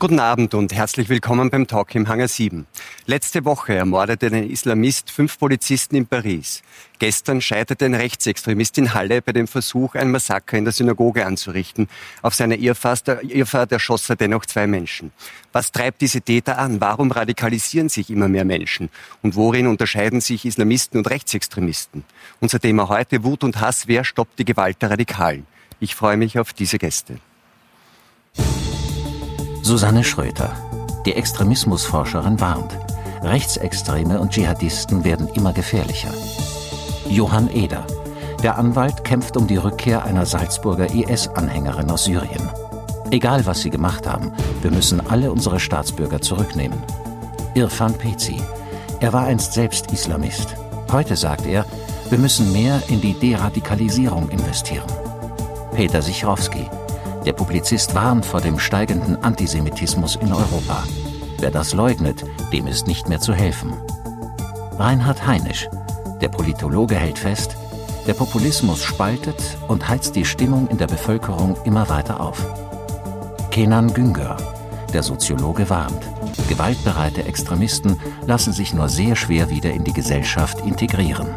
Guten Abend und herzlich willkommen beim Talk im Hangar 7. Letzte Woche ermordete ein Islamist fünf Polizisten in Paris. Gestern scheiterte ein Rechtsextremist in Halle bei dem Versuch, ein Massaker in der Synagoge anzurichten. Auf seiner Irrfahrt, erschoss er dennoch zwei Menschen. Was treibt diese Täter an? Warum radikalisieren sich immer mehr Menschen? Und worin unterscheiden sich Islamisten und Rechtsextremisten? Unser Thema heute Wut und Hass. Wer stoppt die Gewalt der Radikalen? Ich freue mich auf diese Gäste. Susanne Schröter, die Extremismusforscherin, warnt. Rechtsextreme und Dschihadisten werden immer gefährlicher. Johann Eder, der Anwalt, kämpft um die Rückkehr einer Salzburger IS-Anhängerin aus Syrien. Egal, was sie gemacht haben, wir müssen alle unsere Staatsbürger zurücknehmen. Irfan Pezi, er war einst selbst Islamist. Heute sagt er, wir müssen mehr in die Deradikalisierung investieren. Peter Sichrowski, der Publizist warnt vor dem steigenden Antisemitismus in Europa. Wer das leugnet, dem ist nicht mehr zu helfen. Reinhard Heinisch, der Politologe hält fest, der Populismus spaltet und heizt die Stimmung in der Bevölkerung immer weiter auf. Kenan Güngör, der Soziologe warnt, gewaltbereite Extremisten lassen sich nur sehr schwer wieder in die Gesellschaft integrieren.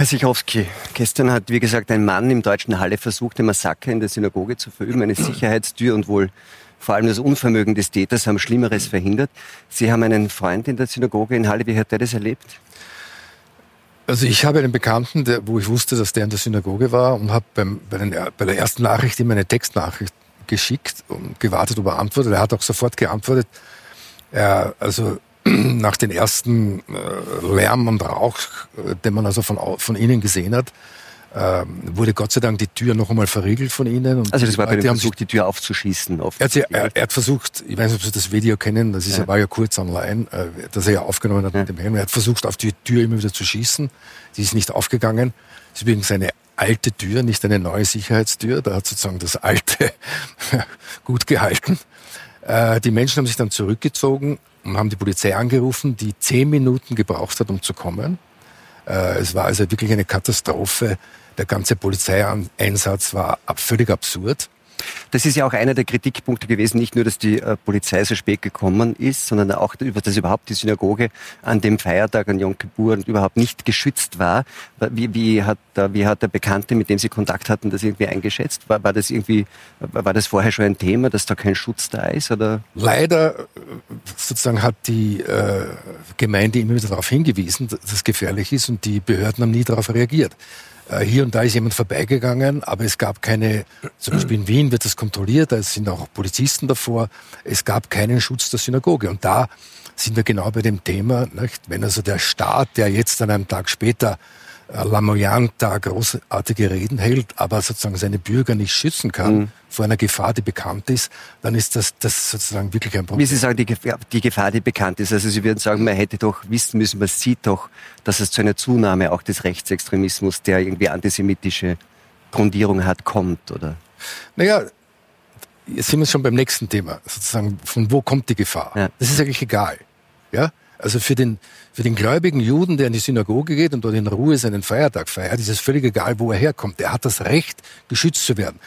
Herr Sichowski, gestern hat, wie gesagt, ein Mann im deutschen Halle versucht, ein Massaker in der Synagoge zu verüben, eine Sicherheitstür und wohl vor allem das Unvermögen des Täters haben Schlimmeres verhindert. Sie haben einen Freund in der Synagoge in Halle. Wie hat der das erlebt? Also ich habe einen Bekannten, der, wo ich wusste, dass der in der Synagoge war und habe beim, bei, den, bei der ersten Nachricht ihm eine Textnachricht geschickt und gewartet, ob er antwortet. Er hat auch sofort geantwortet. Er, also nach den ersten äh, Lärm und Rauch, äh, den man also von, von innen gesehen hat, äh, wurde Gott sei Dank die Tür noch einmal verriegelt von ihnen. also das war bei dem Versuch, die Tür aufzuschießen. Er hat, er, er, hat versucht, ich weiß nicht, ob Sie das Video kennen, das ist, ja. war ja kurz online, äh, das er ja aufgenommen hat ja. mit dem Helm. Er hat versucht, auf die Tür immer wieder zu schießen. Die ist nicht aufgegangen. Das ist übrigens eine alte Tür, nicht eine neue Sicherheitstür. Da hat sozusagen das alte gut gehalten. Äh, die Menschen haben sich dann zurückgezogen und haben die Polizei angerufen, die zehn Minuten gebraucht hat, um zu kommen. Äh, es war also wirklich eine Katastrophe. Der ganze Polizeieinsatz war völlig absurd. Das ist ja auch einer der Kritikpunkte gewesen, nicht nur, dass die äh, Polizei so spät gekommen ist, sondern auch, dass überhaupt die Synagoge an dem Feiertag, an Yom Kippur, überhaupt nicht geschützt war. Wie, wie, hat, wie hat der Bekannte, mit dem Sie Kontakt hatten, das irgendwie eingeschätzt? War, war das irgendwie, war das vorher schon ein Thema, dass da kein Schutz da ist? Oder? Leider sozusagen hat die äh, Gemeinde immer wieder darauf hingewiesen, dass es gefährlich ist und die Behörden haben nie darauf reagiert. Äh, hier und da ist jemand vorbeigegangen, aber es gab keine, zum Beispiel in Wien wird das kontrolliert, da sind auch Polizisten davor, es gab keinen Schutz der Synagoge. Und da sind wir genau bei dem Thema, nicht? wenn also der Staat, der jetzt an einem Tag später äh, Lamoyant da großartige Reden hält, aber sozusagen seine Bürger nicht schützen kann mhm. vor einer Gefahr, die bekannt ist, dann ist das, das sozusagen wirklich ein Problem. Wie Sie sagen, die Gefahr, die Gefahr, die bekannt ist. Also Sie würden sagen, man hätte doch wissen müssen, man sieht doch, dass es zu einer Zunahme auch des Rechtsextremismus, der irgendwie antisemitische Grundierung hat, kommt, oder? Naja, jetzt sind wir schon beim nächsten Thema, sozusagen, von wo kommt die Gefahr? Ja. Das ist eigentlich egal. Ja? Also für den, für den gläubigen Juden, der in die Synagoge geht und dort in Ruhe seinen Feiertag feiert, ist es völlig egal, wo er herkommt. Er hat das Recht, geschützt zu werden.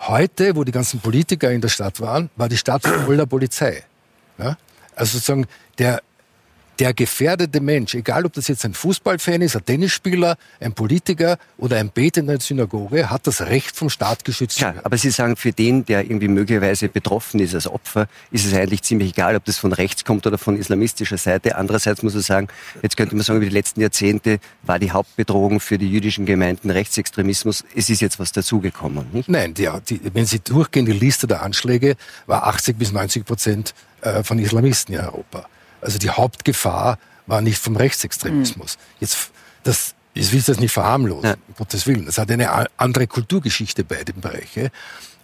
Heute, wo die ganzen Politiker in der Stadt waren, war die Stadt voller Polizei. Ja? Also sozusagen der, der gefährdete Mensch, egal ob das jetzt ein Fußballfan ist, ein Tennisspieler, ein Politiker oder ein Beter in der Synagoge, hat das Recht vom Staat geschützt Klar, aber Sie sagen, für den, der irgendwie möglicherweise betroffen ist als Opfer, ist es eigentlich ziemlich egal, ob das von rechts kommt oder von islamistischer Seite. Andererseits muss man sagen, jetzt könnte man sagen, über die letzten Jahrzehnte war die Hauptbedrohung für die jüdischen Gemeinden Rechtsextremismus. Es ist jetzt was dazugekommen, nicht? Nein, die, die, wenn Sie durchgehen, die Liste der Anschläge war 80 bis 90 Prozent äh, von Islamisten in Europa. Also die Hauptgefahr war nicht vom Rechtsextremismus. Mhm. Jetzt, das, ich will das nicht verharmlosen, ja. um Gottes Willen. Es hat eine andere Kulturgeschichte bei dem Bereich.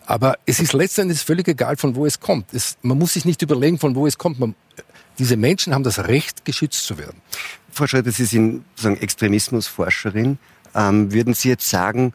Aber es ist letztendlich völlig egal, von wo es kommt. Es, man muss sich nicht überlegen, von wo es kommt. Man, diese Menschen haben das Recht, geschützt zu werden. Frau Schröder, Sie sind sozusagen Extremismusforscherin. Ähm, würden Sie jetzt sagen,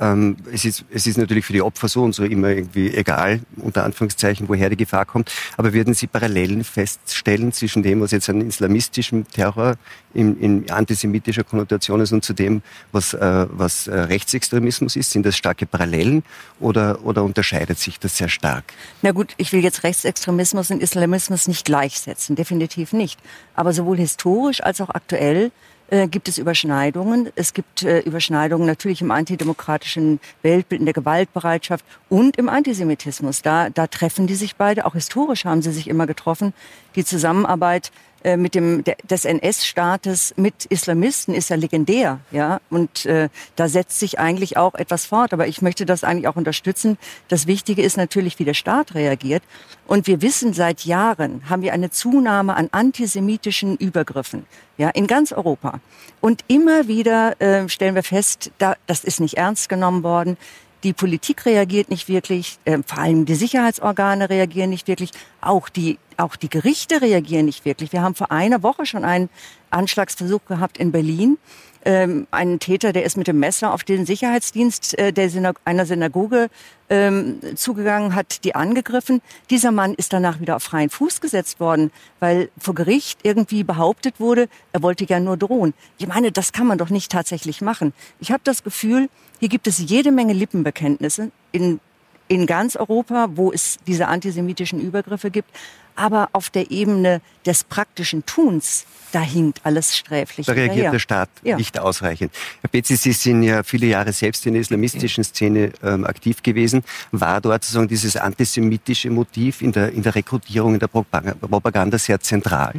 ähm, es, ist, es ist natürlich für die Opfer so und so immer irgendwie egal, unter Anführungszeichen, woher die Gefahr kommt. Aber würden Sie Parallelen feststellen zwischen dem, was jetzt an islamistischem Terror in, in antisemitischer Konnotation ist und zu dem, was, äh, was äh, Rechtsextremismus ist? Sind das starke Parallelen oder, oder unterscheidet sich das sehr stark? Na gut, ich will jetzt Rechtsextremismus und Islamismus nicht gleichsetzen, definitiv nicht. Aber sowohl historisch als auch aktuell äh, gibt es Überschneidungen. Es gibt äh, Überschneidungen natürlich im antidemokratischen Weltbild, in der Gewaltbereitschaft und im Antisemitismus. Da, da treffen die sich beide. Auch historisch haben sie sich immer getroffen. Die Zusammenarbeit äh, mit dem des NS-Staates mit Islamisten ist ja legendär, ja. Und äh, da setzt sich eigentlich auch etwas fort. Aber ich möchte das eigentlich auch unterstützen. Das Wichtige ist natürlich, wie der Staat reagiert. Und wir wissen seit Jahren haben wir eine Zunahme an antisemitischen Übergriffen, ja, in ganz Europa. Und immer wieder äh, stellen wir fest, da, das ist nicht ernst genommen worden. Die Politik reagiert nicht wirklich, äh, vor allem die Sicherheitsorgane reagieren nicht wirklich, auch die, auch die Gerichte reagieren nicht wirklich. Wir haben vor einer Woche schon einen Anschlagsversuch gehabt in Berlin ähm, einen Täter, der ist mit dem Messer auf den Sicherheitsdienst äh, der Synag einer Synagoge ähm, zugegangen, hat die angegriffen. Dieser Mann ist danach wieder auf freien Fuß gesetzt worden, weil vor Gericht irgendwie behauptet wurde, er wollte ja nur drohen. Ich meine, das kann man doch nicht tatsächlich machen. Ich habe das Gefühl, hier gibt es jede Menge Lippenbekenntnisse in in ganz Europa, wo es diese antisemitischen Übergriffe gibt. Aber auf der Ebene des praktischen Tuns, da hinkt alles sträflich. Da reagiert hinterher. der Staat Ja. nicht ausreichend. Herr Betzi, Sie sind ja viele Jahre selbst in der islamistischen Szene ähm, aktiv gewesen. War dort sozusagen dieses antisemitische Motiv in der, in der Rekrutierung, in der Propaganda, Propaganda sehr zentral?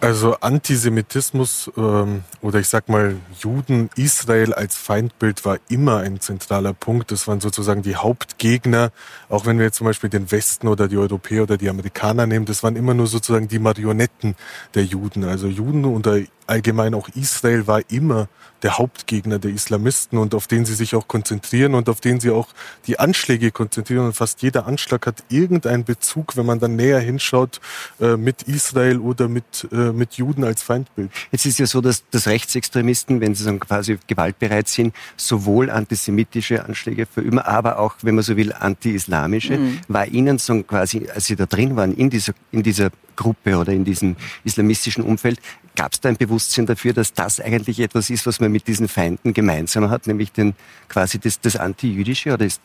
Also Antisemitismus ähm, oder ich sag mal Juden, Israel als Feindbild war immer ein zentraler Punkt. Das waren sozusagen die Hauptgegner. Auch wenn wir jetzt zum Beispiel den Westen oder die Europäer oder die Amerikaner nehmen, das waren immer nur sozusagen die Marionetten der Juden. Also Juden oder allgemein auch Israel war immer der Hauptgegner der Islamisten und auf den sie sich auch konzentrieren und auf den sie auch die Anschläge konzentrieren. Und fast jeder Anschlag hat irgendeinen Bezug, wenn man dann näher hinschaut, äh, mit Israel oder mit, äh, mit Juden als Feindbild. Jetzt ist ja so, dass, dass Rechtsextremisten, wenn sie dann quasi gewaltbereit sind, sowohl antisemitische Anschläge verüben, aber auch, wenn man so will, anti-islamische. War Ihnen so quasi, als Sie da drin waren, in dieser, in dieser Gruppe oder in diesem islamistischen Umfeld, gab es da ein Bewusstsein dafür, dass das eigentlich etwas ist, was man mit diesen Feinden gemeinsam hat, nämlich den quasi das, das Anti-Jüdische? Oder ist,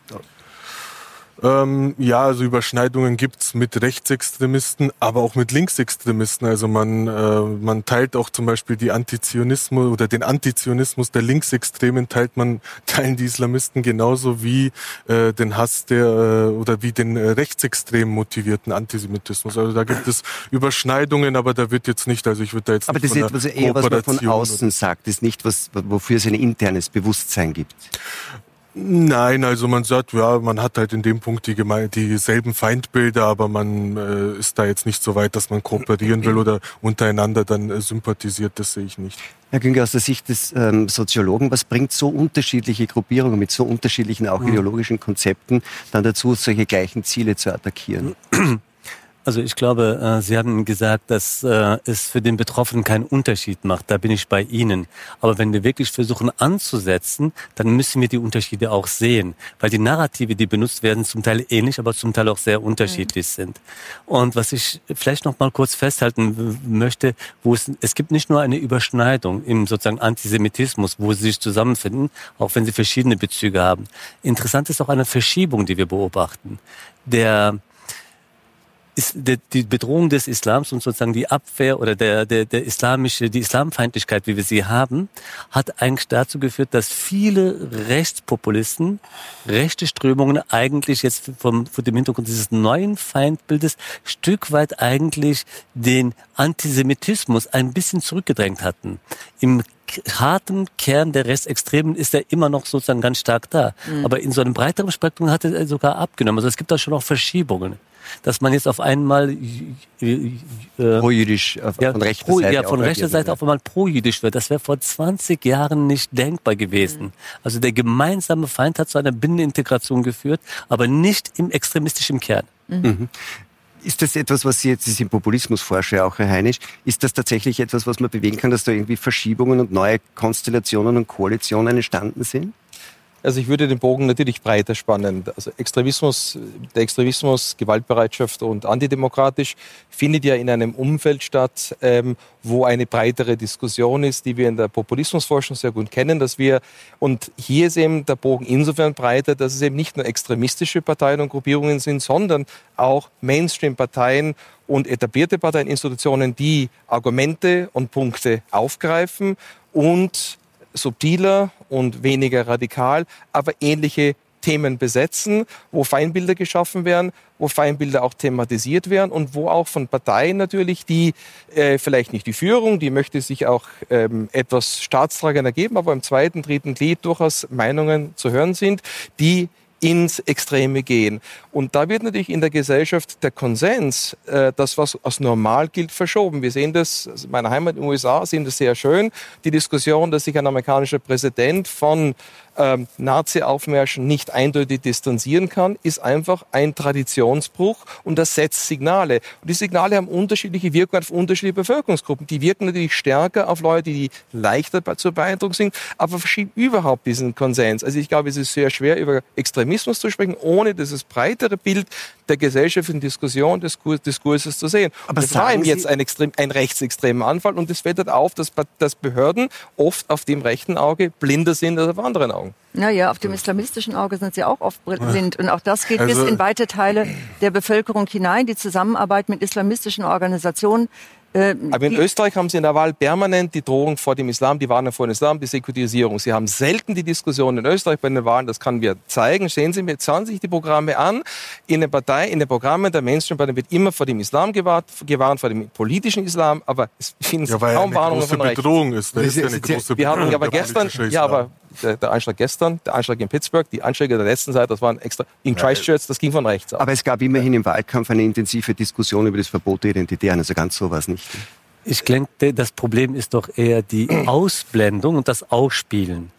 Ähm, ja, also Überschneidungen gibt's mit Rechtsextremisten, aber auch mit Linksextremisten. Also man, äh, man teilt auch zum Beispiel die Antizionismus oder den Antizionismus der Linksextremen teilt man, teilen die Islamisten genauso wie äh, den Hass der äh, oder wie den äh, rechtsextrem motivierten Antisemitismus. Also da gibt es Überschneidungen, aber da wird jetzt nicht, also ich würde da jetzt aber nicht das ist etwas eher, was man von außen sagt, das ist nicht was, wofür es ein internes Bewusstsein gibt. Nein, also man sagt, ja, man hat halt in dem Punkt die geme dieselben Feindbilder, aber man äh, ist da jetzt nicht so weit, dass man kooperieren will oder untereinander dann äh, sympathisiert. Das sehe ich nicht. Herr Günger, aus der Sicht des ähm, Soziologen, was bringt so unterschiedliche Gruppierungen mit so unterschiedlichen auch ideologischen Konzepten dann dazu, solche gleichen Ziele zu attackieren? Also ich glaube, äh, Sie haben gesagt, dass äh, es für den Betroffenen keinen Unterschied macht. Da bin ich bei Ihnen. Aber wenn wir wirklich versuchen anzusetzen, dann müssen wir die Unterschiede auch sehen. Weil die Narrative, die benutzt werden, zum Teil ähnlich, aber zum Teil auch sehr unterschiedlich sind. Und was ich vielleicht noch mal kurz festhalten möchte, wo es, es gibt nicht nur eine Überschneidung im sozusagen Antisemitismus, wo sie sich zusammenfinden, auch wenn sie verschiedene Bezüge haben. Interessant ist auch eine Verschiebung, die wir beobachten. Der ist die, Bedrohung des Islams und sozusagen die Abwehr oder der, der, der islamische, die Islamfeindlichkeit, wie wir sie haben, hat eigentlich dazu geführt, dass viele Rechtspopulisten, rechte Strömungen eigentlich jetzt vom, vor dem Hintergrund dieses neuen Feindbildes Stück weit eigentlich den Antisemitismus ein bisschen zurückgedrängt hatten. Im harten Kern der Rechtsextremen ist er immer noch sozusagen ganz stark da. Aber in so einem breiteren Spektrum hat er sogar abgenommen. Also es gibt da schon auch Verschiebungen. Dass man jetzt auf einmal äh, äh, Pro-jüdisch äh, ja, von rechter pro, Seite. ja, von rechter Seite wird, auf einmal pro-jüdisch wird. Das wäre vor 20 Jahren nicht denkbar gewesen. Also der gemeinsame Feind hat zu einer Binnenintegration geführt, aber nicht im extremistischen Kern. Ist das etwas, was Sie jetzt, Sie sind Populismusforscher auch, Herr Heinisch, ist das tatsächlich etwas, was man bewegen kann, dass da irgendwie Verschiebungen und neue Konstellationen und Koalitionen entstanden sind? Also ich würde den Bogen natürlich breiter spannen. Also Extremismus, der Extremismus, Gewaltbereitschaft und antidemokratisch findet ja in einem Umfeld statt, ähm, wo eine breitere Diskussion ist, die wir in der Populismusforschung sehr gut kennen, dass wir, und hier ist eben der Bogen insofern breiter, dass es eben nicht nur extremistische Parteien und Gruppierungen sind, sondern auch Mainstream-Parteien und etablierte Parteieninstitutionen, die Argumente und Punkte aufgreifen und subtiler und weniger radikal, aber ähnliche Themen besetzen, wo Feindbilder geschaffen werden, wo Feindbilder auch thematisiert werden und wo auch von Parteien natürlich, die äh, vielleicht nicht die Führung, die möchte sich auch ähm, etwas staatstragender geben, aber im zweiten, dritten Glied durchaus Meinungen zu hören sind, die ins Extreme gehen. Und da wird natürlich in der Gesellschaft der Konsens, äh, das was als normal gilt, verschoben. Wir sehen das, also in meiner Heimat in den USA sehen das sehr schön, die Diskussion, dass sich ein amerikanischer Präsident von ähm, Nazi-Aufmärschen nicht eindeutig distanzieren kann, ist einfach ein Traditionsbruch und das setzt Signale. Und die Signale haben unterschiedliche Wirkungen auf unterschiedliche Bevölkerungsgruppen. Die wirken natürlich stärker auf Leute, die leichter zu beeindrucken sind, aber verschieben überhaupt diesen Konsens. Also ich glaube, es ist sehr schwer, über Extremismus zu sprechen, ohne dieses breitere Bild der gesellschaftlichen Diskussion, des Diskurses zu sehen. Aber das war ihm jetzt ein, extrem, ein rechtsextremer Anfall und es fällt auf, dass, dass Behörden oft auf dem rechten Auge blinder sind als auf anderen Augen. Naja, auf dem islamistischen Auge sind sie auch oft blind. Und auch das geht also, bis in weite Teile der Bevölkerung hinein. Die Zusammenarbeit mit islamistischen Organisationen ähm, Aber in Österreich haben Sie in der Wahl permanent die Drohung vor dem Islam, die Warnung vor dem Islam, die Säkularisierung. Sie haben selten die Diskussion in Österreich bei den Wahlen, das kann wir zeigen. Sehen Sie mir, schauen Sie sich die Programme an. In den Parteien, in den Programmen der Mainstream-Partei wird immer vor dem Islam gewarnt, gewarnt, vor dem politischen Islam, aber es finden ja, kaum Warnungen von rechts. Bedrohung ist, ne? ist ja eine große wir haben, ja, aber gestern, ja, aber der, der, Anschlag gestern, der Anschlag in Pittsburgh, die Anschläge der letzten Zeit, das waren extra in Christchurch, das ging von rechts aus. Aber es gab immerhin im Wahlkampf eine intensive Diskussion über das Verbot der Identitären, also ganz sowas nicht. Ich denke, das Problem ist doch eher die Ausblendung und das Ausspielen.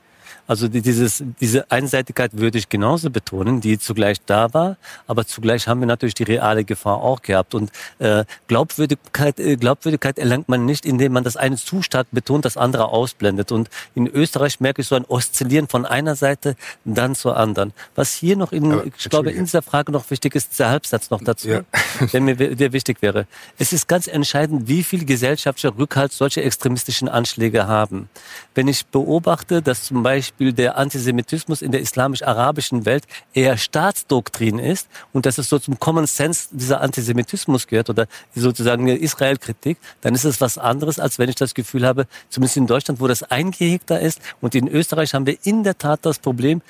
Also dieses, diese Einseitigkeit würde ich genauso betonen, die zugleich da war, aber zugleich haben wir natürlich die reale Gefahr auch gehabt. Und äh, Glaubwürdigkeit, äh, Glaubwürdigkeit erlangt man nicht, indem man das eine zu stark betont, das andere ausblendet. Und in Österreich merke ich so ein Oszillieren von einer Seite dann zur anderen. Was hier noch in, aber, ich glaube, in dieser Frage noch wichtig ist, der Halbsatz noch dazu, ja. der mir der wichtig wäre. Es ist ganz entscheidend, wie viel gesellschaftlicher Rückhalt solche extremistischen Anschläge haben. Wenn ich beobachte, dass zum Beispiel Beispiel der Antisemitismus in der islamisch-arabischen Welt eher Staatsdoktrin ist und dass es so zum Common Sense dieser Antisemitismus gehört oder sozusagen eine Israel-Kritik, dann ist es was anderes, als wenn ich das Gefühl habe, zumindest in Deutschland, wo das eingehegter ist und in Österreich haben wir in der Tat das Problem,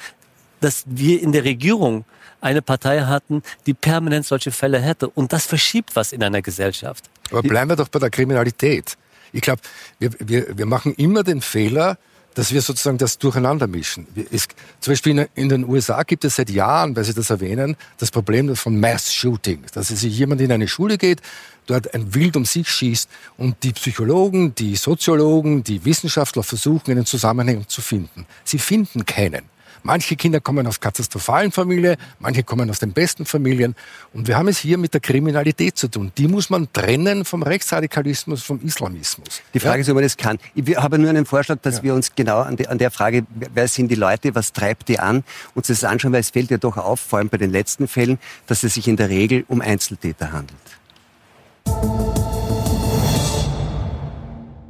dass wir in der Regierung eine Partei hatten, die permanent solche Fälle hätte. Und das verschiebt was in einer Gesellschaft. Aber bleiben wir doch bei der Kriminalität. Ich glaube, wir, wir, wir machen immer den Fehler, dass wir sozusagen das durcheinander mischen. Es, zum Beispiel in, den USA gibt es seit Jahren, weil Sie das erwähnen, das Problem von Mass Shooting. Dass sich jemand in eine Schule geht, dort ein Wild um sich schießt und die Psychologen, die Soziologen, die Wissenschaftler versuchen, einen Zusammenhang zu finden. Sie finden keinen. Manche Kinder kommen aus katastrophalen Familien, manche kommen aus den besten Familien. Und wir haben es hier mit der Kriminalität zu tun. Die muss man trennen vom Rechtsradikalismus, vom Islamismus. Die Frage ja? ist, ob man das kann. Ich habe nur einen Vorschlag, dass ja. wir uns genau an, die, an, der Frage, wer sind die Leute, was treibt die an, uns das anschauen, weil es fällt ja doch auf, vor allem bei den letzten Fällen, dass es sich in der Regel um Einzeltäter handelt.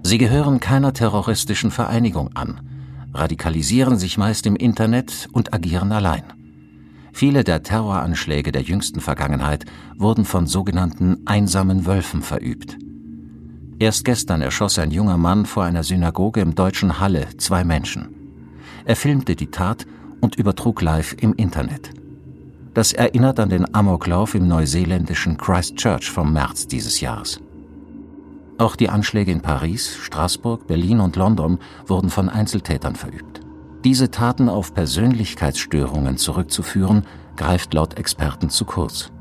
Sie gehören keiner terroristischen Vereinigung an radikalisieren sich meist im Internet und agieren allein. Viele der Terroranschläge der jüngsten Vergangenheit wurden von sogenannten einsamen Wölfen verübt. Erst gestern erschoss ein junger Mann vor einer Synagoge im deutschen Halle zwei Menschen. Er filmte die Tat und übertrug live im Internet. Das erinnert an den Amoklauf im neuseeländischen Christchurch vom März dieses Jahres. Auch die Anschläge in Paris, Straßburg, Berlin und London wurden von Einzeltätern verübt. Diese Taten auf Persönlichkeitsstörungen zurückzuführen, greift laut Experten zu kurz.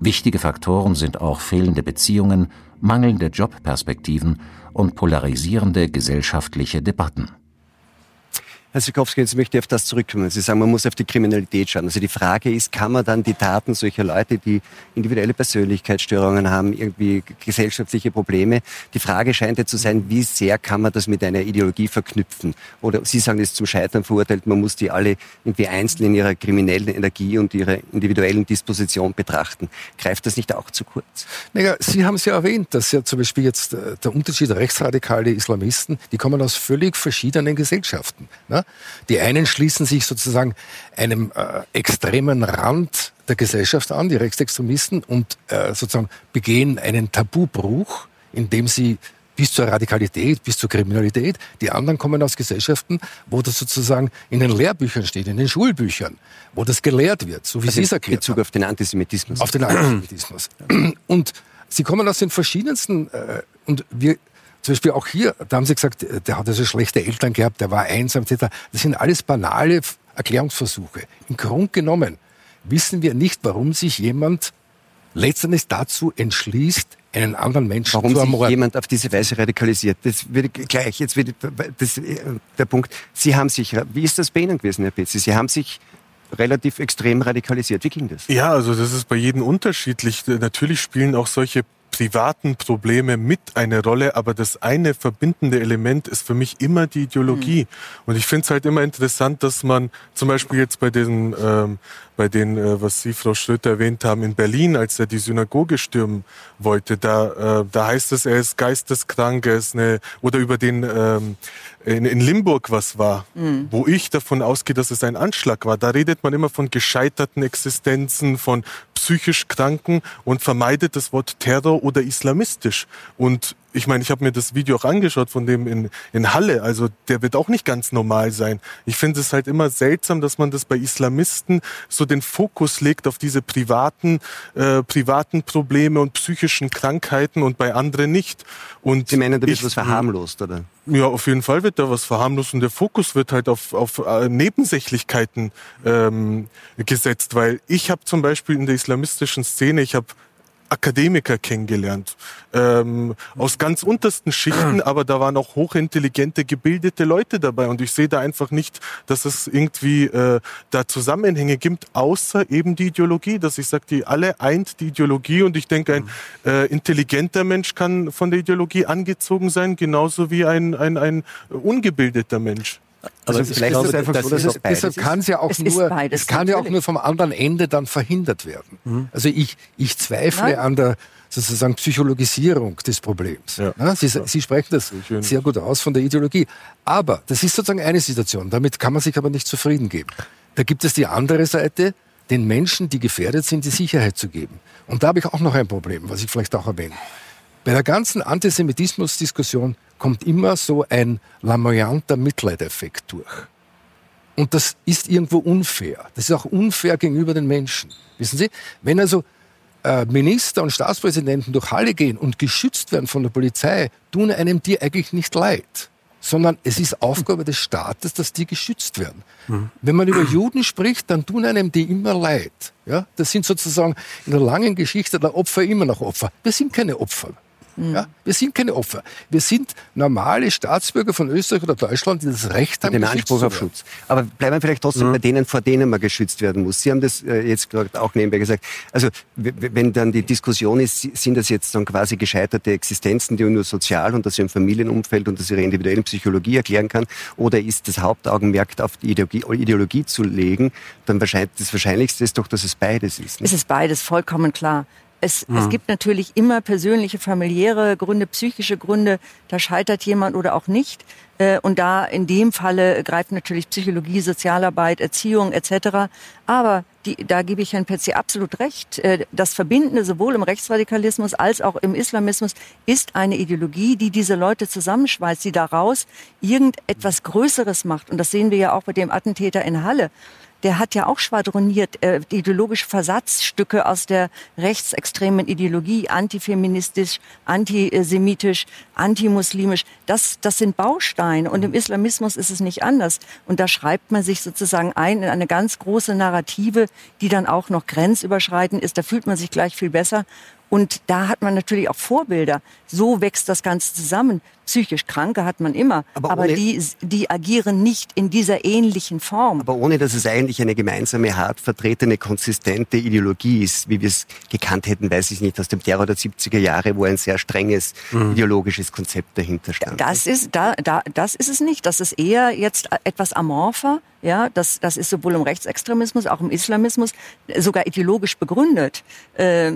Wichtige Faktoren sind auch fehlende Beziehungen, mangelnde Jobperspektiven und polarisierende gesellschaftliche Debatten. Herr Sikowski, jetzt möchte ich auf das zurückkommen. Sie sagen, man muss auf die Kriminalität schauen. Also die Frage ist, kann man dann die Taten solcher Leute, die individuelle Persönlichkeitsstörungen haben, irgendwie gesellschaftliche Probleme, die Frage scheint ja zu sein, wie sehr kann man das mit einer Ideologie verknüpfen? Oder Sie sagen, es ist zum Scheitern verurteilt, man muss die alle irgendwie einzeln in ihrer kriminellen Energie und ihrer individuellen Disposition betrachten. Greift das nicht auch zu kurz? Naja, Sie haben es ja erwähnt, dass ja zum Beispiel jetzt äh, der Unterschied rechtsradikale Islamisten, die kommen aus völlig verschiedenen Gesellschaften. Ne? Die einen schließen sich sozusagen einem äh, extremen Rand der Gesellschaft an, die Rechtsextremisten, und äh, sozusagen begehen einen Tabubruch, indem sie bis zur Radikalität, bis zur Kriminalität. Die anderen kommen aus Gesellschaften, wo das sozusagen in den Lehrbüchern steht, in den Schulbüchern, wo das gelehrt wird, so wie also Sie es erklärt Bezug haben. auf den Antisemitismus. Auf den Antisemitismus. Und sie kommen aus den verschiedensten, äh, und wir zum Beispiel auch hier, da haben Sie gesagt, der hat also schlechte Eltern gehabt, der war einsam, etc. Das sind alles banale Erklärungsversuche. Im Grunde genommen wissen wir nicht, warum sich jemand letztendlich dazu entschließt, einen anderen Menschen Warum zu ermorden. Warum sich jemand auf diese Weise radikalisiert? Das wird gleich, jetzt wird das, der Punkt. Sie haben sich, wie ist das bei Ihnen gewesen, Herr Petzi? Sie haben sich relativ extrem radikalisiert. Wie ging das? Ja, also das ist bei jedem unterschiedlich. Natürlich spielen auch solche privaten Probleme mit eine Rolle, aber das eine verbindende Element ist für mich immer die Ideologie. Mhm. Und ich finde es halt immer interessant, dass man zum Beispiel jetzt bei diesen ähm, bei den, äh, was Sie, Frau Schröter, erwähnt haben, in Berlin, als er die Synagoge stürmen wollte, da, äh, da heißt es, er ist geisteskrank, er ist eine, oder über den ähm, in, in Limburg was war, mhm. wo ich davon ausgehe, dass es ein Anschlag war. Da redet man immer von gescheiterten Existenzen, von psychisch Kranken und vermeidet das Wort Terror oder islamistisch. Und ich meine, ich habe mir das Video auch angeschaut von dem in, in Halle. Also der wird auch nicht ganz normal sein. Ich finde es halt immer seltsam, dass man das bei Islamisten so den Fokus legt auf diese privaten, äh, privaten Probleme und psychischen Krankheiten und bei anderen nicht. Und Sie meinen, da wird was verharmlost, oder? Ja, auf jeden Fall wird da was verharmlost und der Fokus wird halt auf, auf äh, Nebensächlichkeiten ähm, gesetzt, weil ich habe zum Beispiel in der islamistischen Szene, ich habe Akademiker kennengelernt. Ähm, aus ganz untersten Schichten, aber da waren auch hochintelligente, gebildete Leute dabei. Und ich sehe da einfach nicht, dass es irgendwie äh, da Zusammenhänge gibt, außer eben die Ideologie. Dass ich sage, die alle eint die Ideologie. Und ich denke, ein äh, intelligenter Mensch kann von der Ideologie angezogen sein, genauso wie ein, ein, ein ungebildeter Mensch. Aber also vielleicht glaube, ist es einfach das so, dass es, deshalb kann es ja auch es nur, beides, es kann ja auch nur vom anderen Ende dann verhindert werden. Mhm. Also ich, ich zweifle Nein. an der sozusagen Psychologisierung des Problems. Ja. Ja, Sie, Sie, sprechen das sehr gut aus von der Ideologie. Aber das ist sozusagen eine Situation. Damit kann man sich aber nicht zufrieden geben. Da gibt es die andere Seite, den Menschen, die gefährdet sind, die Sicherheit zu geben. Und da habe ich auch noch ein Problem, was ich vielleicht auch erwähne. Bei der ganzen Antisemitismus-Diskussion kommt immer so ein lamoyanter Mitleideffekt durch. Und das ist irgendwo unfair. Das ist auch unfair gegenüber den Menschen. Wissen Sie, wenn also äh, Minister und Staatspräsidenten durch Halle gehen und geschützt werden von der Polizei, tun einem die eigentlich nicht leid, sondern es ist Aufgabe des Staates, dass die geschützt werden. Mhm. Wenn man über Juden spricht, dann tun einem die immer leid. Ja, das sind sozusagen in der langen Geschichte der Opfer immer noch Opfer. Wir sind keine Opfer. Mhm. Ja, wir sind keine Opfer. Wir sind normale Staatsbürger von Österreich oder Deutschland, die das Recht haben, den Anspruch auf Schutz. Aber bleiben wir vielleicht trotzdem mhm. bei denen, vor denen man geschützt werden muss. Sie haben das äh, jetzt gerade auch nebenbei gesagt. Also wenn dann die Diskussion ist, sind das jetzt dann quasi gescheiterte Existenzen, die man nur sozial und aus ihrem Familienumfeld und aus ihrer individuellen Psychologie erklären kann, oder ist das Hauptaugenmerk auf die Ideologie, Ideologie zu legen, dann wahrscheinlich das Wahrscheinlichste ist doch, dass es beides ist. Ne? Es ist beides, vollkommen klar. Es, mhm. es gibt natürlich immer persönliche, familiäre Gründe, psychische Gründe, da scheitert jemand oder auch nicht. Äh, und da in dem Falle greift natürlich Psychologie, Sozialarbeit, Erziehung etc. Aber die, da gebe ich Herrn Petzi absolut recht. Äh, das Verbindende sowohl im Rechtsradikalismus als auch im Islamismus ist eine Ideologie, die diese Leute zusammenschweißt, die daraus irgendetwas Größeres macht. Und das sehen wir ja auch bei dem Attentäter in Halle der hat ja auch schwadroniert äh, ideologische Versatzstücke aus der rechtsextremen Ideologie, antifeministisch, antisemitisch, antimuslimisch. Das, das sind Bausteine und im Islamismus ist es nicht anders. Und da schreibt man sich sozusagen ein in eine ganz große Narrative, die dann auch noch grenzüberschreitend ist. Da fühlt man sich gleich viel besser. Und da hat man natürlich auch Vorbilder. So wächst das Ganze zusammen. Psychisch Kranke hat man immer, aber, aber die, die agieren nicht in dieser ähnlichen Form. Aber ohne, dass es eigentlich eine gemeinsame, hart vertretene, konsistente Ideologie ist, wie wir es gekannt hätten, weiß ich nicht, aus dem Terror der 70er Jahre, wo ein sehr strenges mhm. ideologisches Konzept dahinter stand. Das ist, da, da, das ist es nicht. Das ist eher jetzt etwas amorpher. Ja, das, das ist sowohl im Rechtsextremismus, auch im Islamismus sogar ideologisch begründet. Äh,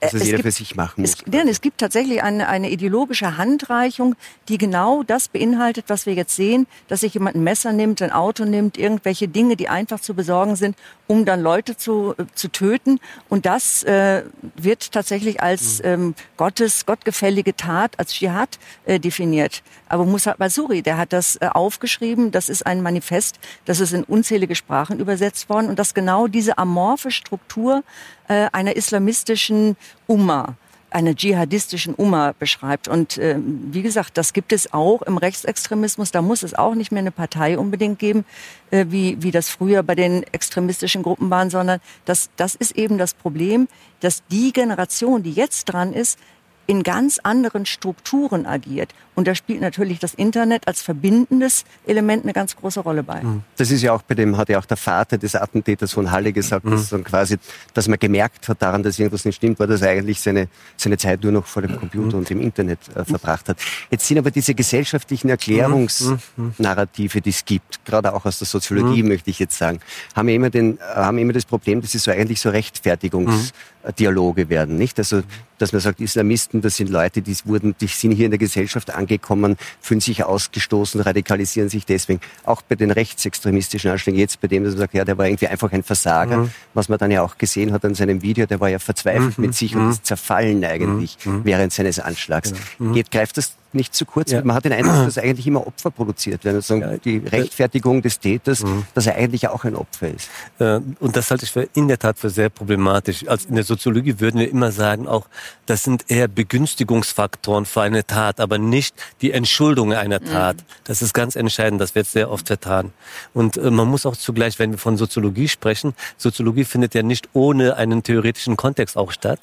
dass es, es jeder gibt, für sich machen muss. Es, denn es gibt tatsächlich eine, eine ideologische Handreichung, die genau das beinhaltet, was wir jetzt sehen, dass sich jemand ein Messer nimmt, ein Auto nimmt, irgendwelche Dinge, die einfach zu besorgen sind, um dann Leute zu, äh, zu töten. Und das äh, wird tatsächlich als mhm. ähm, Gottes, gottgefällige Tat, als Dschihad äh, definiert. Aber Musa Basuri, der hat das äh, aufgeschrieben, das ist ein Manifest, das ist in unzählige Sprachen übersetzt worden und das genau diese amorphe Struktur äh, einer islamistischen Umma einer dschihadistischen Umma beschreibt. Und äh, wie gesagt, das gibt es auch im Rechtsextremismus. Da muss es auch nicht mehr eine Partei unbedingt geben, äh, wie, wie das früher bei den extremistischen Gruppen waren, sondern das, das ist eben das Problem, dass die Generation, die jetzt dran ist, in ganz anderen Strukturen agiert. Und da spielt natürlich das Internet als verbindendes Element eine ganz große Rolle bei. Mhm. Das ist ja auch bei dem, hat ja auch der Vater des Attentäters von Halle gesagt, mhm. dass, dann quasi, dass man gemerkt hat daran, dass irgendwas nicht stimmt, war, dass er eigentlich seine, seine Zeit nur noch vor dem Computer mhm. und im Internet äh, verbracht hat. Jetzt sind aber diese gesellschaftlichen Erklärungsnarrative, die es gibt, gerade auch aus der Soziologie, mhm. möchte ich jetzt sagen, haben immer, den, haben immer das Problem, dass sie so eigentlich so Rechtfertigungsdialoge werden, nicht? Also, dass man sagt, Islamisten, das sind Leute, die wurden, die sind hier in der Gesellschaft angekommen, fühlen sich ausgestoßen, radikalisieren sich deswegen. Auch bei den rechtsextremistischen Anschlägen, jetzt bei dem, dass man sagt, ja, der war irgendwie einfach ein Versager, mhm. was man dann ja auch gesehen hat an seinem Video, der war ja verzweifelt mhm. mit sich und mhm. ist zerfallen eigentlich mhm. während seines Anschlags. Mhm. Geht, greift das nicht zu kurz. Ja. Man hat den Eindruck, dass eigentlich immer Opfer produziert werden. Also ja, die Rechtfertigung des Täters, mhm. dass er eigentlich auch ein Opfer ist. Äh, und das halte ich für, in der Tat für sehr problematisch. Also in der Soziologie würden wir immer sagen, auch das sind eher Begünstigungsfaktoren für eine Tat, aber nicht die Entschuldung einer Tat. Mhm. Das ist ganz entscheidend. Das wird sehr oft vertan. Und äh, man muss auch zugleich, wenn wir von Soziologie sprechen, Soziologie findet ja nicht ohne einen theoretischen Kontext auch statt.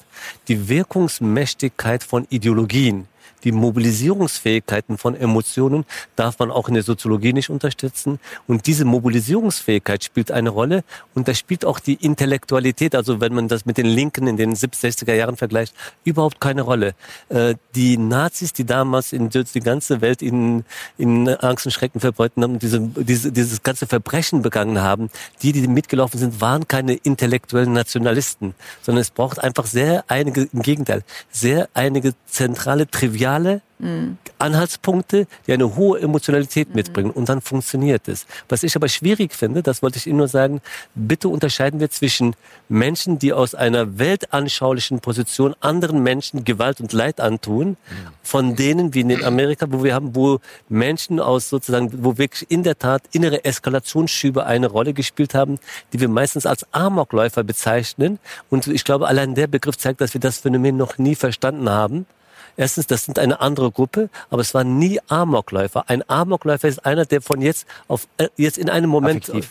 Die Wirkungsmächtigkeit von Ideologien die Mobilisierungsfähigkeiten von Emotionen darf man auch in der Soziologie nicht unterstützen. Und diese Mobilisierungsfähigkeit spielt eine Rolle. Und da spielt auch die Intellektualität, also wenn man das mit den Linken in den 60er Jahren vergleicht, überhaupt keine Rolle. Äh, die Nazis, die damals in die ganze Welt in, in Angst und Schrecken verbreiten haben, diese, diese, dieses ganze Verbrechen begangen haben, die, die mitgelaufen sind, waren keine intellektuellen Nationalisten, sondern es braucht einfach sehr einige, im Gegenteil, sehr einige zentrale, triviale triviale mhm. Anhaltspunkte, die eine hohe Emotionalität mhm. mitbringen und dann funktioniert es. Was ich aber schwierig finde, das wollte ich Ihnen nur sagen, bitte unterscheiden wir zwischen Menschen, die aus einer weltanschaulichen Position anderen Menschen Gewalt und Leid antun, mhm. von denen wie in Amerika, wo wir haben, wo Menschen aus sozusagen, wo wirklich in der Tat innere Eskalationsschübe eine Rolle gespielt haben, die wir meistens als Amokläufer bezeichnen. Und ich glaube, allein der Begriff zeigt, dass wir das Phänomen noch nie verstanden haben. Erstens, das sind eine andere Gruppe, aber es waren nie Amokläufer. Ein Amokläufer ist einer, der von jetzt auf äh, jetzt in einem Moment Affektiv.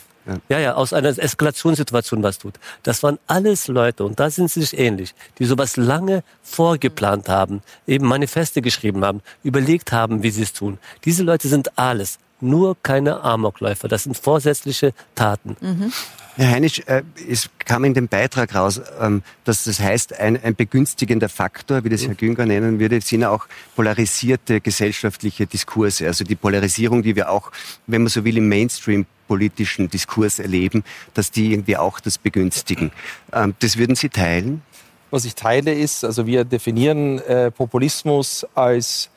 Ja. ja, aus einer Eskalationssituation was tut. Das waren alles Leute, und da sind sie sich ähnlich, die sowas lange vorgeplant haben, eben Manifeste geschrieben haben, überlegt haben, wie sie es tun. Diese Leute sind alles, nur keine Amokläufer. Das sind vorsätzliche Taten. Mhm. Herr Heinisch, äh, es kam in dem Beitrag raus, ähm, dass das heißt, ein, ein begünstigender Faktor, wie das Herr Günger nennen würde, sind auch polarisierte gesellschaftliche Diskurse. Also die Polarisierung, die wir auch, wenn man so will, im Mainstream politischen Diskurs erleben, dass die irgendwie auch das begünstigen. Ähm, das würden Sie teilen? Was ich teile ist, also wir definieren äh, Populismus als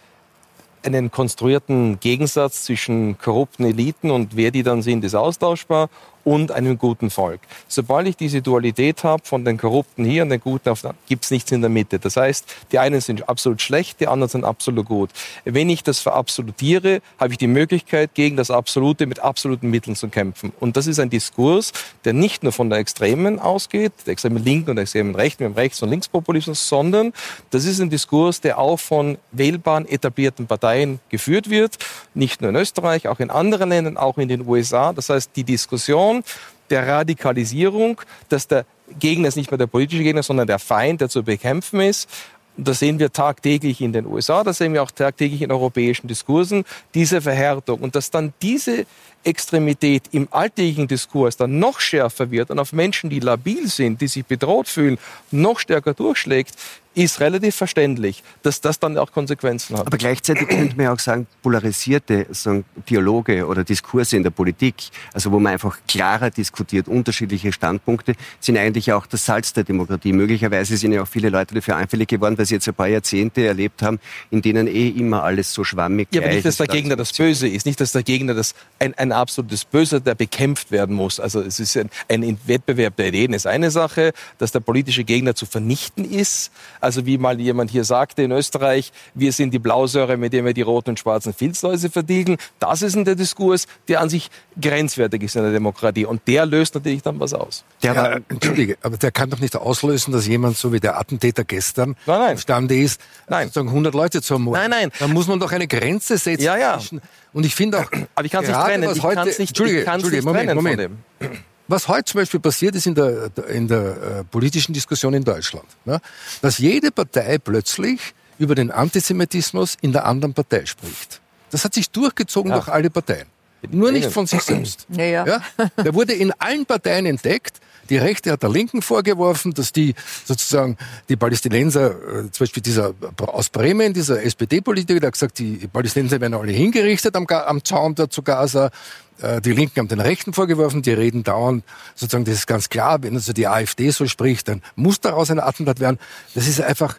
einen konstruierten Gegensatz zwischen korrupten Eliten und wer die dann sind, ist austauschbar und einem guten Volk. Sobald ich diese Dualität habe von den Korrupten hier und den Guten gibt es nichts in der Mitte. Das heißt, die einen sind absolut schlecht, die anderen sind absolut gut. Wenn ich das verabsolutiere, habe ich die Möglichkeit, gegen das Absolute mit absoluten Mitteln zu kämpfen. Und das ist ein Diskurs, der nicht nur von der Extremen ausgeht, der extremen Linken und der extremen Rechten, mit dem Rechts- und Linkspopulismus, sondern das ist ein Diskurs, der auch von wählbaren, etablierten Parteien geführt wird. Nicht nur in Österreich, auch in anderen Ländern, auch in den USA. Das heißt, die Diskussion der Radikalisierung, dass der Gegner ist nicht mehr der politische Gegner, sondern der Feind, der zu bekämpfen ist. Und das sehen wir tagtäglich in den USA, das sehen wir auch tagtäglich in europäischen Diskursen, diese Verhärtung. Und dass dann diese Extremität im alltäglichen Diskurs dann noch schärfer wird und auf Menschen, die labil sind, die sich bedroht fühlen, noch stärker durchschlägt, ist relativ verständlich, dass das dann auch Konsequenzen hat. Aber gleichzeitig könnte man ja auch sagen, polarisierte sagen, Dialoge oder Diskurse in der Politik, also wo man einfach klarer diskutiert, unterschiedliche Standpunkte, sind eigentlich auch das Salz der Demokratie. Möglicherweise sind ja auch viele Leute dafür anfällig geworden, weil sie jetzt ein paar Jahrzehnte erlebt haben, in denen eh immer alles so schwammig ist. Ja, aber nicht, dass der Gegner das Böse ist, nicht, dass der Gegner das ein, ein absolutes Böse, der bekämpft werden muss. Also es ist ein, ein Wettbewerb der Ideen ist eine Sache, dass der politische Gegner zu vernichten ist, also wie mal jemand hier sagte in Österreich, wir sind die Blausäure, mit der wir die roten und schwarzen Filzläuse verdienen. Das ist der Diskurs, der an sich grenzwertig ist in der Demokratie. Und der löst natürlich dann was aus. Der ja, Entschuldige, aber der kann doch nicht auslösen, dass jemand so wie der Attentäter gestern nein, nein. imstande ist, nein. sozusagen 100 Leute zu ermorden. Nein, nein. Da muss man doch eine Grenze setzen. Ja, ja. Und ich finde auch, aber ich kann es nicht trennen. Ich kann es nicht, Entschuldige, ich kann's Entschuldige, nicht Moment, trennen Moment. von dem. Was heute zum Beispiel passiert ist in der, in der äh, politischen Diskussion in Deutschland, ne, dass jede Partei plötzlich über den Antisemitismus in der anderen Partei spricht. Das hat sich durchgezogen Ja. durch alle Parteien. Nur nicht von sich selbst. Ja, ja. Der wurde in allen Parteien entdeckt. Die Rechte hat der Linken vorgeworfen, dass die sozusagen die Palästinenser, äh, zum Beispiel dieser aus Bremen, dieser SPD-Politiker, der hat gesagt, die Palästinenser werden alle hingerichtet am, am Zaun da zu Gaza. Äh, Die Linken haben den Rechten vorgeworfen, die reden dauernd, sozusagen, das ist ganz klar, wenn also die AfD so spricht, dann muss daraus ein Attentat werden. Das ist einfach,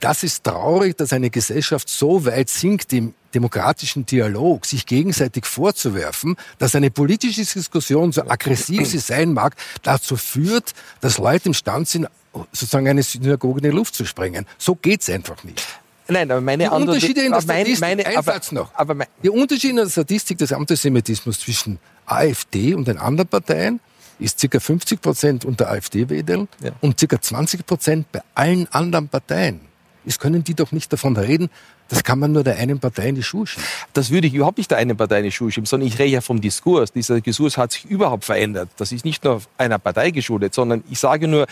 das ist traurig, dass eine Gesellschaft so weit sinkt im demokratischen Dialog, sich gegenseitig vorzuwerfen, dass eine politische Diskussion, so aggressiv sie sein mag, dazu führt, dass Leute imstand sind, sozusagen eine Synagoge in die Luft zu sprengen. So geht's einfach nicht. Nein, aber meine Die Antwort- Unterschiede in der meine- Statistik, meine- ein aber- noch. Aber mein, Die Unterschiede in der Statistik des Antisemitismus zwischen AfD und den anderen Parteien ist ca. 50 Prozent unter AfD-Wählern Ja. und ca. 20 Prozent bei allen anderen Parteien. Es können die doch nicht davon reden, das kann man nur der einen Partei in die Schuhe schieben. das würde ich überhaupt nicht der einen Partei in die Schuhe schieben, sondern ich rede ja vom Diskurs. Dieser Diskurs hat sich überhaupt verändert. Das ist nicht nur einer Partei geschuldet, sondern ich sage nur,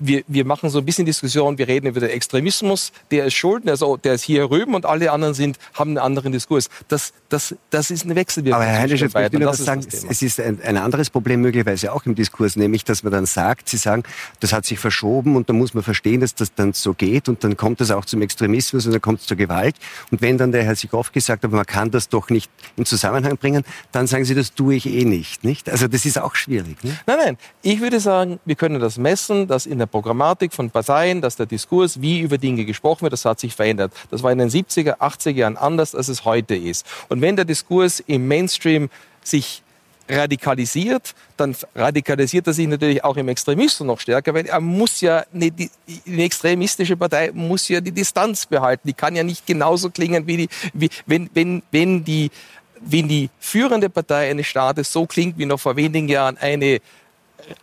wir, wir machen so ein bisschen Diskussion, wir reden über den Extremismus, der ist schuld, der ist, der ist hier rüben und alle anderen sind, haben einen anderen Diskurs. Das, das, das ist eine Wechselwirkung. Aber Herr Heinisch, jetzt möchte ich Das ist sagen, das es ist ein, ein anderes Problem möglicherweise auch im Diskurs, nämlich, dass man dann sagt, Sie sagen, das hat sich verschoben und da muss man verstehen, dass das dann so geht und dann kommt es auch zum Extremismus und dann kommt es zur Gewalt. Und wenn dann der Herr Sikowski gesagt hat, man kann das doch nicht in Zusammenhang bringen, dann sagen Sie, das tue ich eh nicht. nicht? Also das ist auch schwierig. Nicht? Nein, nein. Ich würde sagen, wir können das messen, dass in der Programmatik von Parteien, dass der Diskurs, wie über Dinge gesprochen wird, das hat sich verändert. Das war in den 70er, 80er Jahren anders, als es heute ist. Und wenn der Diskurs im Mainstream sich radikalisiert, dann radikalisiert er sich natürlich auch im Extremismus noch stärker, weil er muss ja, eine, extremistische Partei muss ja die Distanz behalten. Die kann ja nicht genauso klingen, wie die, wie, wenn, wenn, wenn die, wenn die führende Partei eines Staates so klingt wie noch vor wenigen Jahren eine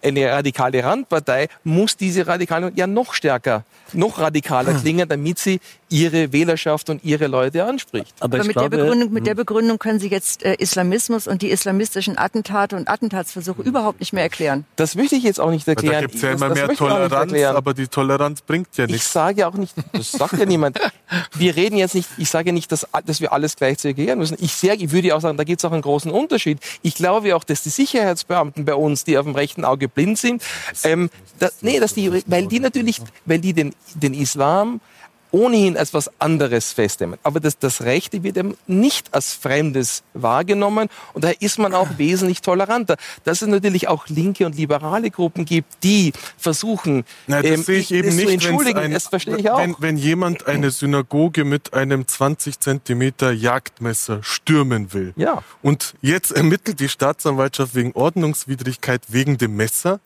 eine radikale Randpartei muss diese radikale ja noch stärker, noch radikaler klingen, damit sie ihre Wählerschaft und ihre Leute anspricht. Aber, Aber ich mit, glaube, der Begründung, mit der Begründung können Sie jetzt äh, Islamismus und die islamistischen Attentate und Attentatsversuche überhaupt nicht mehr erklären. Das möchte ich jetzt auch nicht Weil erklären. Da gibt es ja Das- immer das mehr ich auch nicht Toleranz, aber die Toleranz bringt ja Ich nichts. sage auch nicht, das sagt ja niemand. Wir reden jetzt nicht, ich sage nicht, dass, dass wir alles gleichzeitig erklären müssen. Ich, sehr, ich würde auch sagen, da gibt es auch einen großen Unterschied. Ich glaube auch, dass die Sicherheitsbeamten bei uns, die auf dem rechten Auge blind sind, ähm, da, nee, dass die, weil die natürlich, weil die den, den Islam ohnehin als was anderes festnehmen. Aber das, das Rechte wird eben nicht als Fremdes wahrgenommen und daher ist man auch wesentlich toleranter. Dass es natürlich auch linke und liberale Gruppen gibt, die versuchen, Nein, das ähm, sehe ich eben nicht. entschuldigen. ein- das verstehe ich auch. Wenn, wenn jemand eine Synagoge mit einem 20 Zentimeter Jagdmesser stürmen will Ja. und jetzt ermittelt die Staatsanwaltschaft wegen Ordnungswidrigkeit wegen dem Messer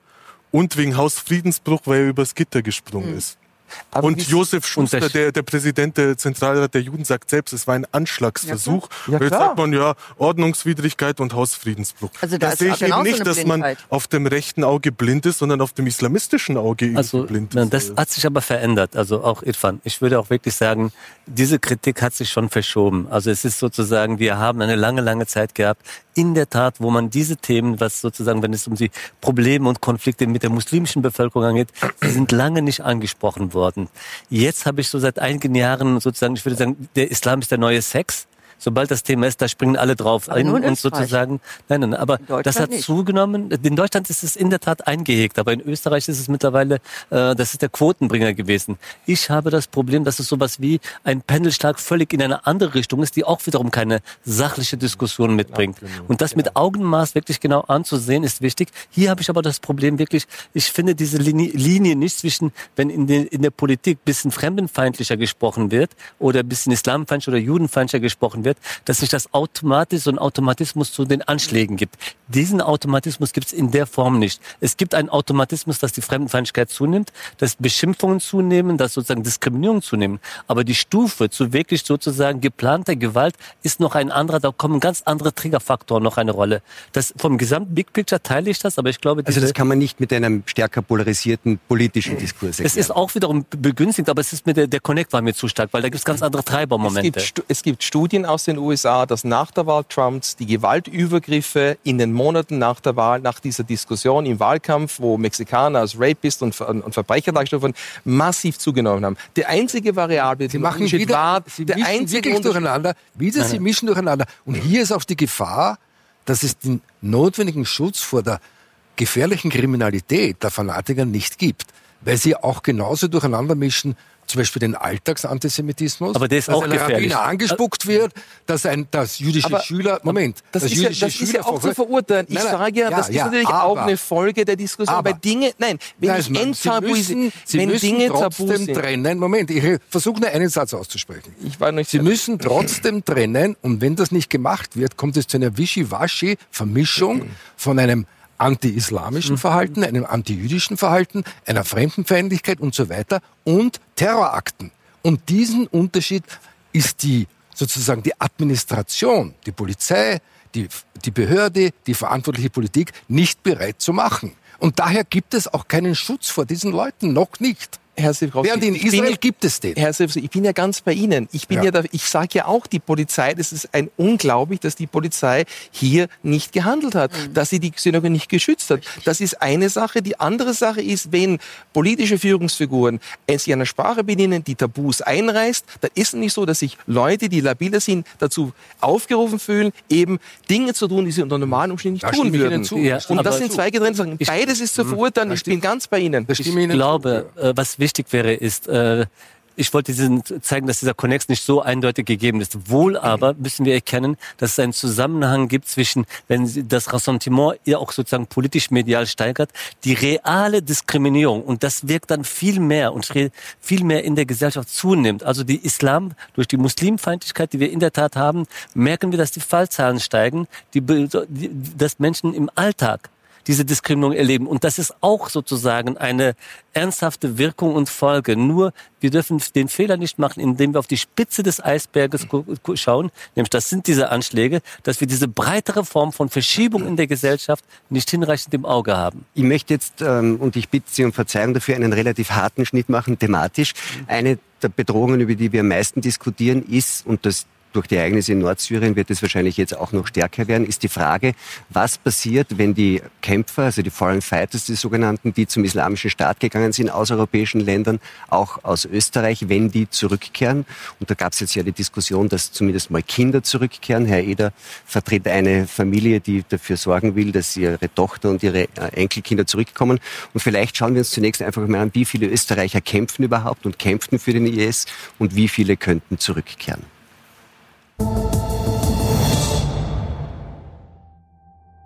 und wegen Hausfriedensbruch, weil er übers Gitter gesprungen Hm. ist. Aber und Josef Schuster, der, der Präsident der Zentralrat der Juden, sagt selbst, es war ein Anschlagsversuch. Ja, ja, Jetzt sagt man ja Ordnungswidrigkeit und Hausfriedensbruch. Also da, da sehe ich eben nicht, dass man auf dem rechten Auge blind ist, sondern auf dem islamistischen Auge also, blind ist. Das hat sich aber verändert. Also auch Irfan. Ich würde auch wirklich sagen, diese Kritik hat sich schon verschoben. Also es ist sozusagen, wir haben eine lange, lange Zeit gehabt, in der Tat, wo man diese Themen, was sozusagen, wenn es um die Probleme und Konflikte mit der muslimischen Bevölkerung geht, die sind lange nicht angesprochen worden. Jetzt habe ich so seit einigen Jahren sozusagen, ich würde sagen, der Islam ist der neue Sex sobald das Thema ist, da springen alle drauf aber ein und sozusagen. Nein, nein, aber das hat nicht. zugenommen. In Deutschland ist es in der Tat eingehegt, aber in Österreich ist es mittlerweile, äh, das ist der Quotenbringer gewesen. Ich habe das Problem, dass es sowas wie ein Pendelschlag völlig in eine andere Richtung ist, die auch wiederum keine sachliche Diskussion mitbringt. Und das mit Augenmaß wirklich genau anzusehen, ist wichtig. Hier habe ich aber das Problem wirklich, ich finde diese Linie, Linie nicht zwischen, wenn in, den, in der Politik bisschen fremdenfeindlicher gesprochen wird oder bisschen islamfeindlicher oder judenfeindlicher gesprochen wird, wird, dass sich das automatisch, so ein Automatismus zu den Anschlägen gibt. Diesen Automatismus gibt es in der Form nicht. Es gibt einen Automatismus, dass die Fremdenfeindlichkeit zunimmt, dass Beschimpfungen zunehmen, dass sozusagen Diskriminierung zunehmen. Aber die Stufe zu wirklich sozusagen geplanter Gewalt ist noch ein anderer, da kommen ganz andere Triggerfaktoren noch eine Rolle. Das vom gesamten Big Picture teile ich das, aber ich glaube, also das kann man nicht mit einem stärker polarisierten politischen Diskurs erklären. Es ist auch wiederum begünstigt, aber es ist mit der, der Connect war mir zu stark, weil da gibt es ganz andere Treibermomente. Es gibt, es gibt Studien aus aus den USA, dass nach der Wahl Trumps die Gewaltübergriffe in den Monaten nach der Wahl, nach dieser Diskussion im Wahlkampf, wo Mexikaner als Rapist und, und Verbrecher dargestellt wurden, massiv zugenommen haben. Die einzige Variable, die machen wieder, war, sie der einzige wirklich durcheinander, wieder sie mischen durcheinander. Und hier ist auch die Gefahr, dass es den notwendigen Schutz vor der gefährlichen Kriminalität der Fanatiker nicht gibt, weil sie auch genauso durcheinander mischen zum Beispiel den Alltagsantisemitismus, aber der ist dass auch ein gefährlich. Rabbiner angespuckt wird, dass ein dass jüdische aber Schüler Moment, das, ist ja, das ist ja, auch zu verurteilen. Ich nein, nein, sage ja, ja, das ja, ist natürlich aber, auch eine Folge der Diskussion. Aber, Dinge, nein, wenn nein, ich enttabuisiere, wenn müssen Dinge trotzdem tabu sind. trennen. Moment, ich versuche nur einen Satz auszusprechen. Ich war nicht Sie müssen trotzdem trennen und wenn das nicht gemacht wird, kommt es zu einer Wischiwaschi-Vermischung von einem anti-islamischen. Verhalten, einem anti-jüdischen Verhalten, einer Fremdenfeindlichkeit und so weiter und Terrorakten. Und diesen Unterschied ist die sozusagen die Administration, die Polizei, die, die Behörde, die verantwortliche Politik nicht bereit zu machen. Und daher gibt es auch keinen Schutz vor diesen Leuten, noch nicht. Herr Silbrowski, Während in Israel bin, gibt es den. Herr Silbrowski, ich bin ja ganz bei Ihnen. Ich bin ja, ja da, ich sage ja auch, die Polizei, das ist ein unglaublich, dass die Polizei hier nicht gehandelt hat, mhm. dass sie die Synagoge nicht geschützt hat. Das ist eine Sache. Die andere Sache ist, wenn politische Führungsfiguren sich einer Sprache bedienen, die Tabus einreißt, dann ist es nicht so, dass sich Leute, die labiler sind, dazu aufgerufen fühlen, eben Dinge zu tun, die sie unter normalen Umständen nicht da tun würden. Ja, Und das sind zwei getrennte Sachen. Beides ist zu verurteilen. Ich bin ganz bei Ihnen. Ich glaube, äh, was wichtig wichtig wäre, ist, äh, ich wollte diesen zeigen, dass dieser Connex nicht so eindeutig gegeben ist. Wohl aber müssen wir erkennen, dass es einen Zusammenhang gibt zwischen, wenn das Ressentiment ihr auch sozusagen politisch medial steigert, die reale Diskriminierung und das wirkt dann viel mehr und viel mehr in der Gesellschaft zunimmt. Also die Islam durch die Muslimfeindlichkeit, die wir in der Tat haben, merken wir, dass die Fallzahlen steigen, die, dass Menschen im Alltag diese Diskriminierung erleben. Und das ist auch sozusagen eine ernsthafte Wirkung und Folge. Nur wir dürfen den Fehler nicht machen, indem wir auf die Spitze des Eisberges schauen, nämlich das sind diese Anschläge, dass wir diese breitere Form von Verschiebung in der Gesellschaft nicht hinreichend im Auge haben. Ich möchte jetzt, ähm, und ich bitte Sie um Verzeihung dafür, einen relativ harten Schnitt machen, thematisch. Eine der Bedrohungen, über die wir am meisten diskutieren, ist, und das durch die Ereignisse in Nordsyrien wird es wahrscheinlich jetzt auch noch stärker werden, ist die Frage, was passiert, wenn die Kämpfer, also die Foreign Fighters, die sogenannten, die zum Islamischen Staat gegangen sind aus europäischen Ländern, auch aus Österreich, wenn die zurückkehren. Und da gab es jetzt ja die Diskussion, dass zumindest mal Kinder zurückkehren. Herr Eder vertritt eine Familie, die dafür sorgen will, dass ihre Tochter und ihre äh, Enkelkinder zurückkommen. Und vielleicht schauen wir uns zunächst einfach mal an, wie viele Österreicher kämpfen überhaupt und kämpften für den IS und wie viele könnten zurückkehren.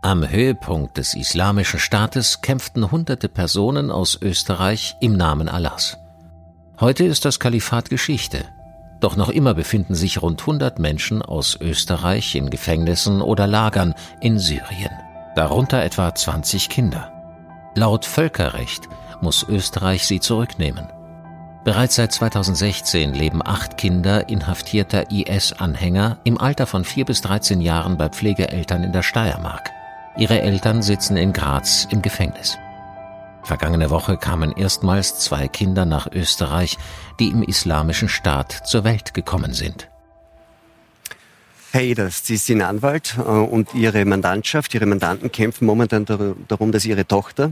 Am Höhepunkt des Islamischen Staates kämpften hunderte Personen aus Österreich im Namen Allahs. Heute ist das Kalifat Geschichte. Doch noch immer befinden sich rund 100 Menschen aus Österreich in Gefängnissen oder Lagern in Syrien. Darunter etwa 20 Kinder. Laut Völkerrecht muss Österreich sie zurücknehmen. Bereits seit 2016 leben acht Kinder inhaftierter IS-Anhänger im Alter von 4 bis 13 Jahren bei Pflegeeltern in der Steiermark. Ihre Eltern sitzen in Graz im Gefängnis. Vergangene Woche kamen erstmals zwei Kinder nach Österreich, die im Islamischen Staat zur Welt gekommen sind. Herr Eders, Sie sind Anwalt äh, und Ihre Mandantschaft, Ihre Mandanten kämpfen momentan darum, dass Ihre Tochter,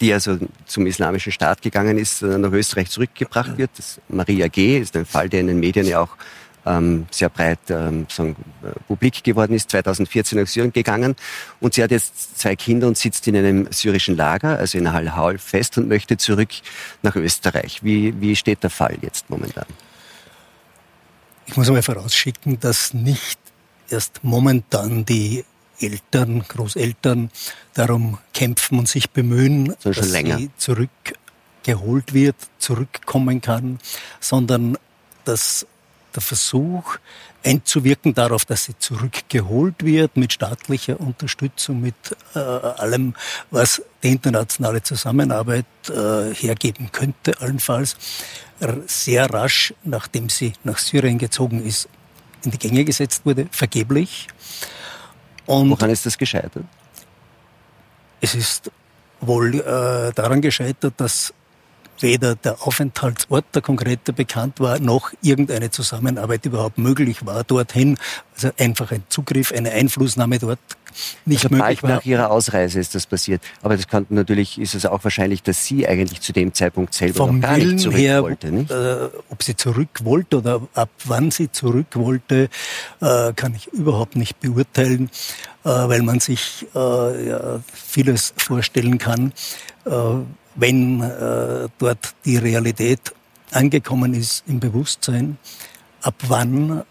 die also zum Islamischen Staat gegangen ist, nach Österreich zurückgebracht wird. Das Maria G. ist ein Fall, der in den Medien ja auch ähm, sehr breit ähm, sagen, äh, publik geworden ist, 2014 nach Syrien gegangen. Und sie hat jetzt zwei Kinder und sitzt in einem syrischen Lager, also in Hal-Haul fest und möchte zurück nach Österreich. Wie, wie steht der Fall jetzt momentan? Ich muss einmal vorausschicken, dass nicht erst momentan die Eltern, Großeltern darum kämpfen und sich bemühen, so dass länger. sie zurückgeholt wird, zurückkommen kann, sondern dass der Versuch einzuwirken darauf, dass sie zurückgeholt wird mit staatlicher Unterstützung, mit äh, allem, was die internationale Zusammenarbeit äh, hergeben könnte, allenfalls sehr rasch, nachdem sie nach Syrien gezogen ist, in die Gänge gesetzt wurde, vergeblich. Und Woran ist das gescheitert? Es ist wohl äh, daran gescheitert, dass weder der Aufenthaltsort der konkrete bekannt war, noch irgendeine Zusammenarbeit überhaupt möglich war dorthin. Also einfach ein Zugriff, eine Einflussnahme dort nicht also möglich war. Nach Ihrer Ausreise ist das passiert. Aber das kann natürlich, ist es auch wahrscheinlich, dass sie eigentlich zu dem Zeitpunkt selber Vom noch gar Willen nicht zurück her, wollte. Nicht? Äh, ob sie zurück wollte oder ab wann sie zurück wollte, äh, kann ich überhaupt nicht beurteilen, äh, weil man sich äh, ja, vieles vorstellen kann äh, wenn äh, dort die Realität angekommen ist im Bewusstsein, ab wann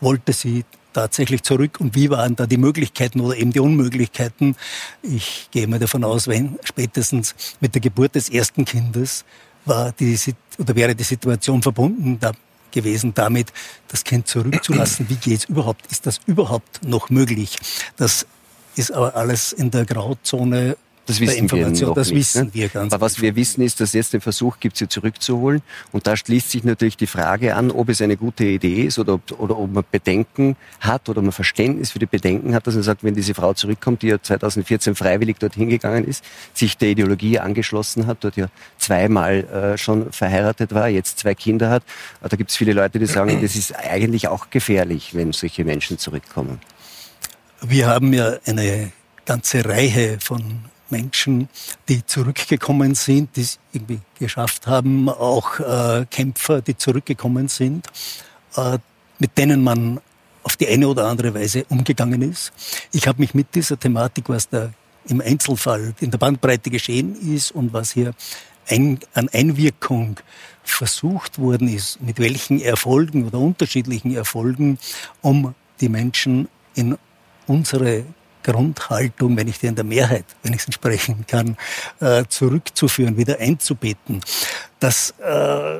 wollte sie tatsächlich zurück und wie waren da die Möglichkeiten oder eben die Unmöglichkeiten. Ich gehe mal davon aus, wenn spätestens mit der Geburt des ersten Kindes war die, oder wäre die Situation verbunden da gewesen damit, das Kind zurückzulassen. Wie geht es überhaupt? Ist das überhaupt noch möglich? Das ist aber alles in der Grauzone das wissen wir noch das nicht, wissen ne? wir ganz Aber was wir wissen ist, dass es jetzt den Versuch gibt, sie zurückzuholen. Und da schließt sich natürlich die Frage an, ob es eine gute Idee ist oder ob, oder ob man Bedenken hat oder man Verständnis für die Bedenken hat, dass man sagt, wenn diese Frau zurückkommt, die ja 2014 freiwillig dorthin gegangen ist, sich der Ideologie angeschlossen hat, dort ja zweimal äh, schon verheiratet war, jetzt zwei Kinder hat. Da gibt es viele Leute, die sagen, das ist eigentlich auch gefährlich, wenn solche Menschen zurückkommen. Wir haben ja eine ganze Reihe von Menschen, die zurückgekommen sind, die es irgendwie geschafft haben, auch äh, Kämpfer, die zurückgekommen sind, äh, mit denen man auf die eine oder andere Weise umgegangen ist. Ich habe mich mit dieser Thematik, was da im Einzelfall in der Bandbreite geschehen ist und was hier ein, an Einwirkung versucht worden ist, mit welchen Erfolgen oder unterschiedlichen Erfolgen, um die Menschen in unsere Grundhaltung, wenn ich die in der Mehrheit, wenn ich es entsprechen kann, äh, zurückzuführen, wieder einzubeten. Das äh,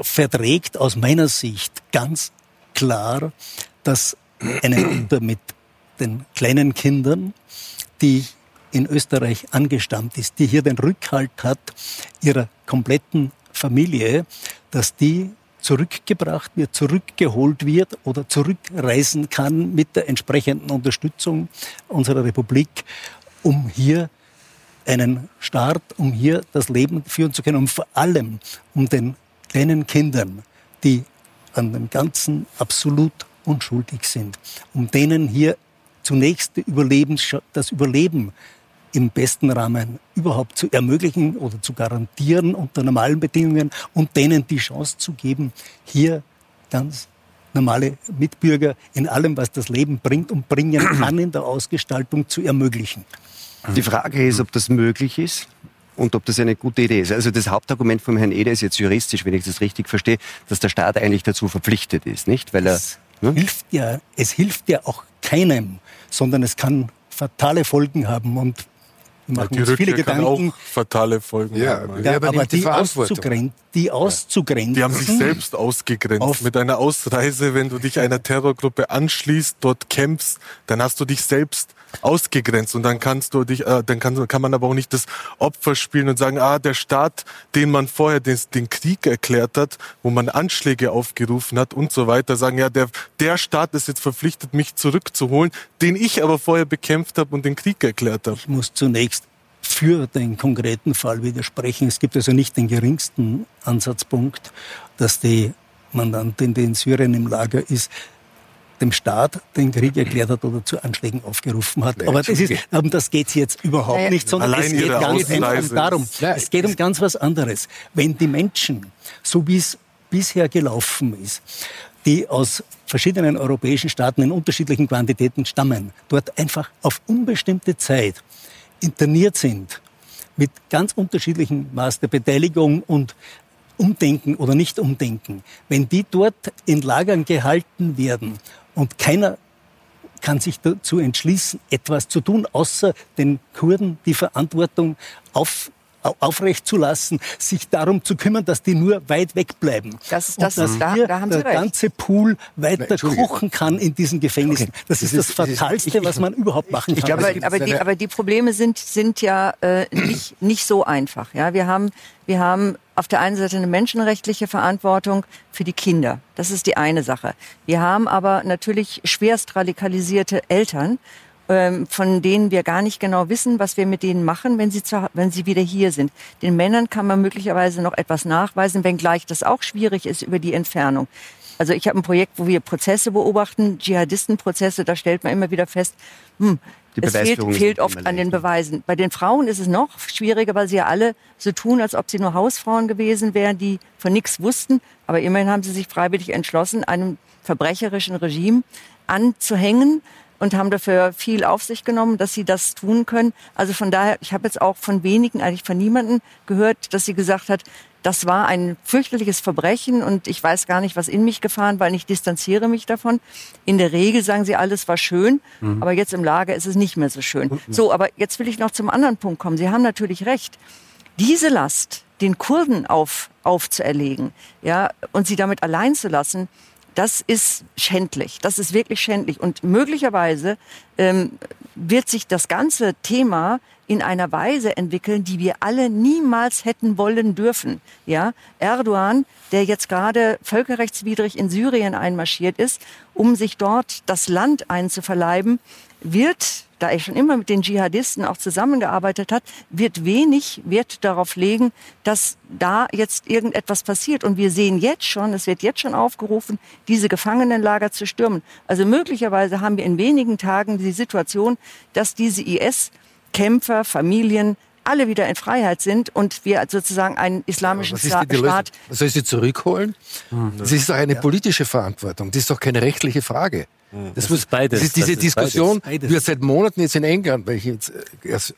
verträgt aus meiner Sicht ganz klar, dass eine Mutter mit den kleinen Kindern, die in Österreich angestammt ist, die hier den Rückhalt hat ihrer kompletten Familie, dass die zurückgebracht wird, zurückgeholt wird oder zurückreisen kann mit der entsprechenden Unterstützung unserer Republik, um hier einen Start, um hier das Leben führen zu können und vor allem um den kleinen Kindern, die an dem Ganzen absolut unschuldig sind, um denen hier zunächst das Überleben im besten Rahmen überhaupt zu ermöglichen oder zu garantieren unter normalen Bedingungen und denen die Chance zu geben, hier ganz normale Mitbürger in allem, was das Leben bringt und bringen kann, in der Ausgestaltung zu ermöglichen. Die Frage ist, ob das möglich ist und ob das eine gute Idee ist. Also das Hauptargument vom Herrn Eder ist jetzt juristisch, wenn ich das richtig verstehe, dass der Staat eigentlich dazu verpflichtet ist, nicht? Weil er, es, ne? hilft ja, es hilft ja auch keinem, sondern es kann fatale Folgen haben. Und wir machen ja, uns viele Gedanken. auch fatale Folgen ja, haben. Ja, aber, aber die, die, auszugrenzen, die auszugrenzen. Die haben sich selbst ausgegrenzt. Mit einer Ausreise, wenn du dich einer Terrorgruppe anschließt, dort kämpfst, dann hast du dich selbst ausgegrenzt und dann kannst du dich, äh, dann kann, kann man aber auch nicht das Opfer spielen und sagen, ah, der Staat, den man vorher den, den Krieg erklärt hat, wo man Anschläge aufgerufen hat und so weiter, sagen, ja, der, der Staat ist jetzt verpflichtet, mich zurückzuholen, den ich aber vorher bekämpft habe und den Krieg erklärt habe. Ich muss zunächst für den konkreten Fall widersprechen. Es gibt also nicht den geringsten Ansatzpunkt, dass die Mandantin, die in Syrien im Lager ist, dem Staat den Krieg erklärt hat oder zu Anschlägen aufgerufen hat. Aber das, ist, um das geht jetzt überhaupt nicht, sondern es geht ganz einfach darum. Es geht um ganz was anderes. Wenn die Menschen, so wie es bisher gelaufen ist, die aus verschiedenen europäischen Staaten in unterschiedlichen Quantitäten stammen, dort einfach auf unbestimmte Zeit interniert sind, mit ganz unterschiedlichem Maß der Beteiligung und Umdenken oder nicht Umdenken, wenn die dort in Lagern gehalten werden und keiner kann sich dazu entschließen, etwas zu tun, außer den Kurden die Verantwortung auf, aufrecht zu lassen, sich darum zu kümmern, dass die nur weit weg bleiben. Das ist das, und dass da, hier da haben der Sie recht. ganze Pool weiter kochen kann in diesen Gefängnissen. Okay. Das, das, ist das Fatalste, was man überhaupt machen kann. Glaube, aber, aber, die, aber, die, Probleme sind, sind ja äh, nicht, nicht so einfach. Ja, wir haben, wir haben auf der einen Seite eine menschenrechtliche Verantwortung für die Kinder. Das ist die eine Sache. Wir haben aber natürlich schwerst radikalisierte Eltern, ähm, von denen wir gar nicht genau wissen, was wir mit denen machen, wenn sie, zu, wenn sie wieder hier sind. Den Männern kann man möglicherweise noch etwas nachweisen, wenngleich das auch schwierig ist über die Entfernung. Also ich habe ein Projekt, wo wir Prozesse beobachten, Dschihadistenprozesse, da stellt man immer wieder fest, hm, es fehlt, fehlt oft an den Beweisen. Bei den Frauen ist es noch schwieriger, weil sie ja alle so tun, als ob sie nur Hausfrauen gewesen wären, die von nichts wussten. Aber immerhin haben sie sich freiwillig entschlossen, einem verbrecherischen Regime anzuhängen und haben dafür viel auf sich genommen, dass sie das tun können. Also von daher, ich habe jetzt auch von wenigen, eigentlich von niemanden gehört, dass sie gesagt hat, das war ein fürchterliches Verbrechen und ich weiß gar nicht, was in mich gefahren war. Ich distanziere mich davon. In der Regel sagen sie, alles war schön, mhm. aber jetzt im Lager ist es nicht mehr so schön. So, aber jetzt will ich noch zum anderen Punkt kommen. Sie haben natürlich recht. Diese Last, den Kurden auf, aufzuerlegen, ja, und sie damit allein zu lassen, das ist schändlich. Das ist wirklich schändlich. Und möglicherweise ähm, wird sich das ganze Thema in einer Weise entwickeln, die wir alle niemals hätten wollen dürfen. Ja, Erdogan, der jetzt gerade völkerrechtswidrig in Syrien einmarschiert ist, um sich dort das Land einzuverleiben, wird da er schon immer mit den Dschihadisten auch zusammengearbeitet hat, wird wenig Wert darauf legen, dass da jetzt irgendetwas passiert. Und wir sehen jetzt schon, es wird jetzt schon aufgerufen, diese Gefangenenlager zu stürmen. Also möglicherweise haben wir in wenigen Tagen die Situation, dass diese IS-Kämpfer, Familien, alle wieder in Freiheit sind und wir sozusagen einen islamischen ja, Staat. Staat soll sie zurückholen? Hm. Das ist doch eine ja. politische Verantwortung. Das ist doch keine rechtliche Frage. Das, das muss, ist beides. Das ist diese das Diskussion beides. wird seit Monaten jetzt in England, weil ich jetzt äh, erst,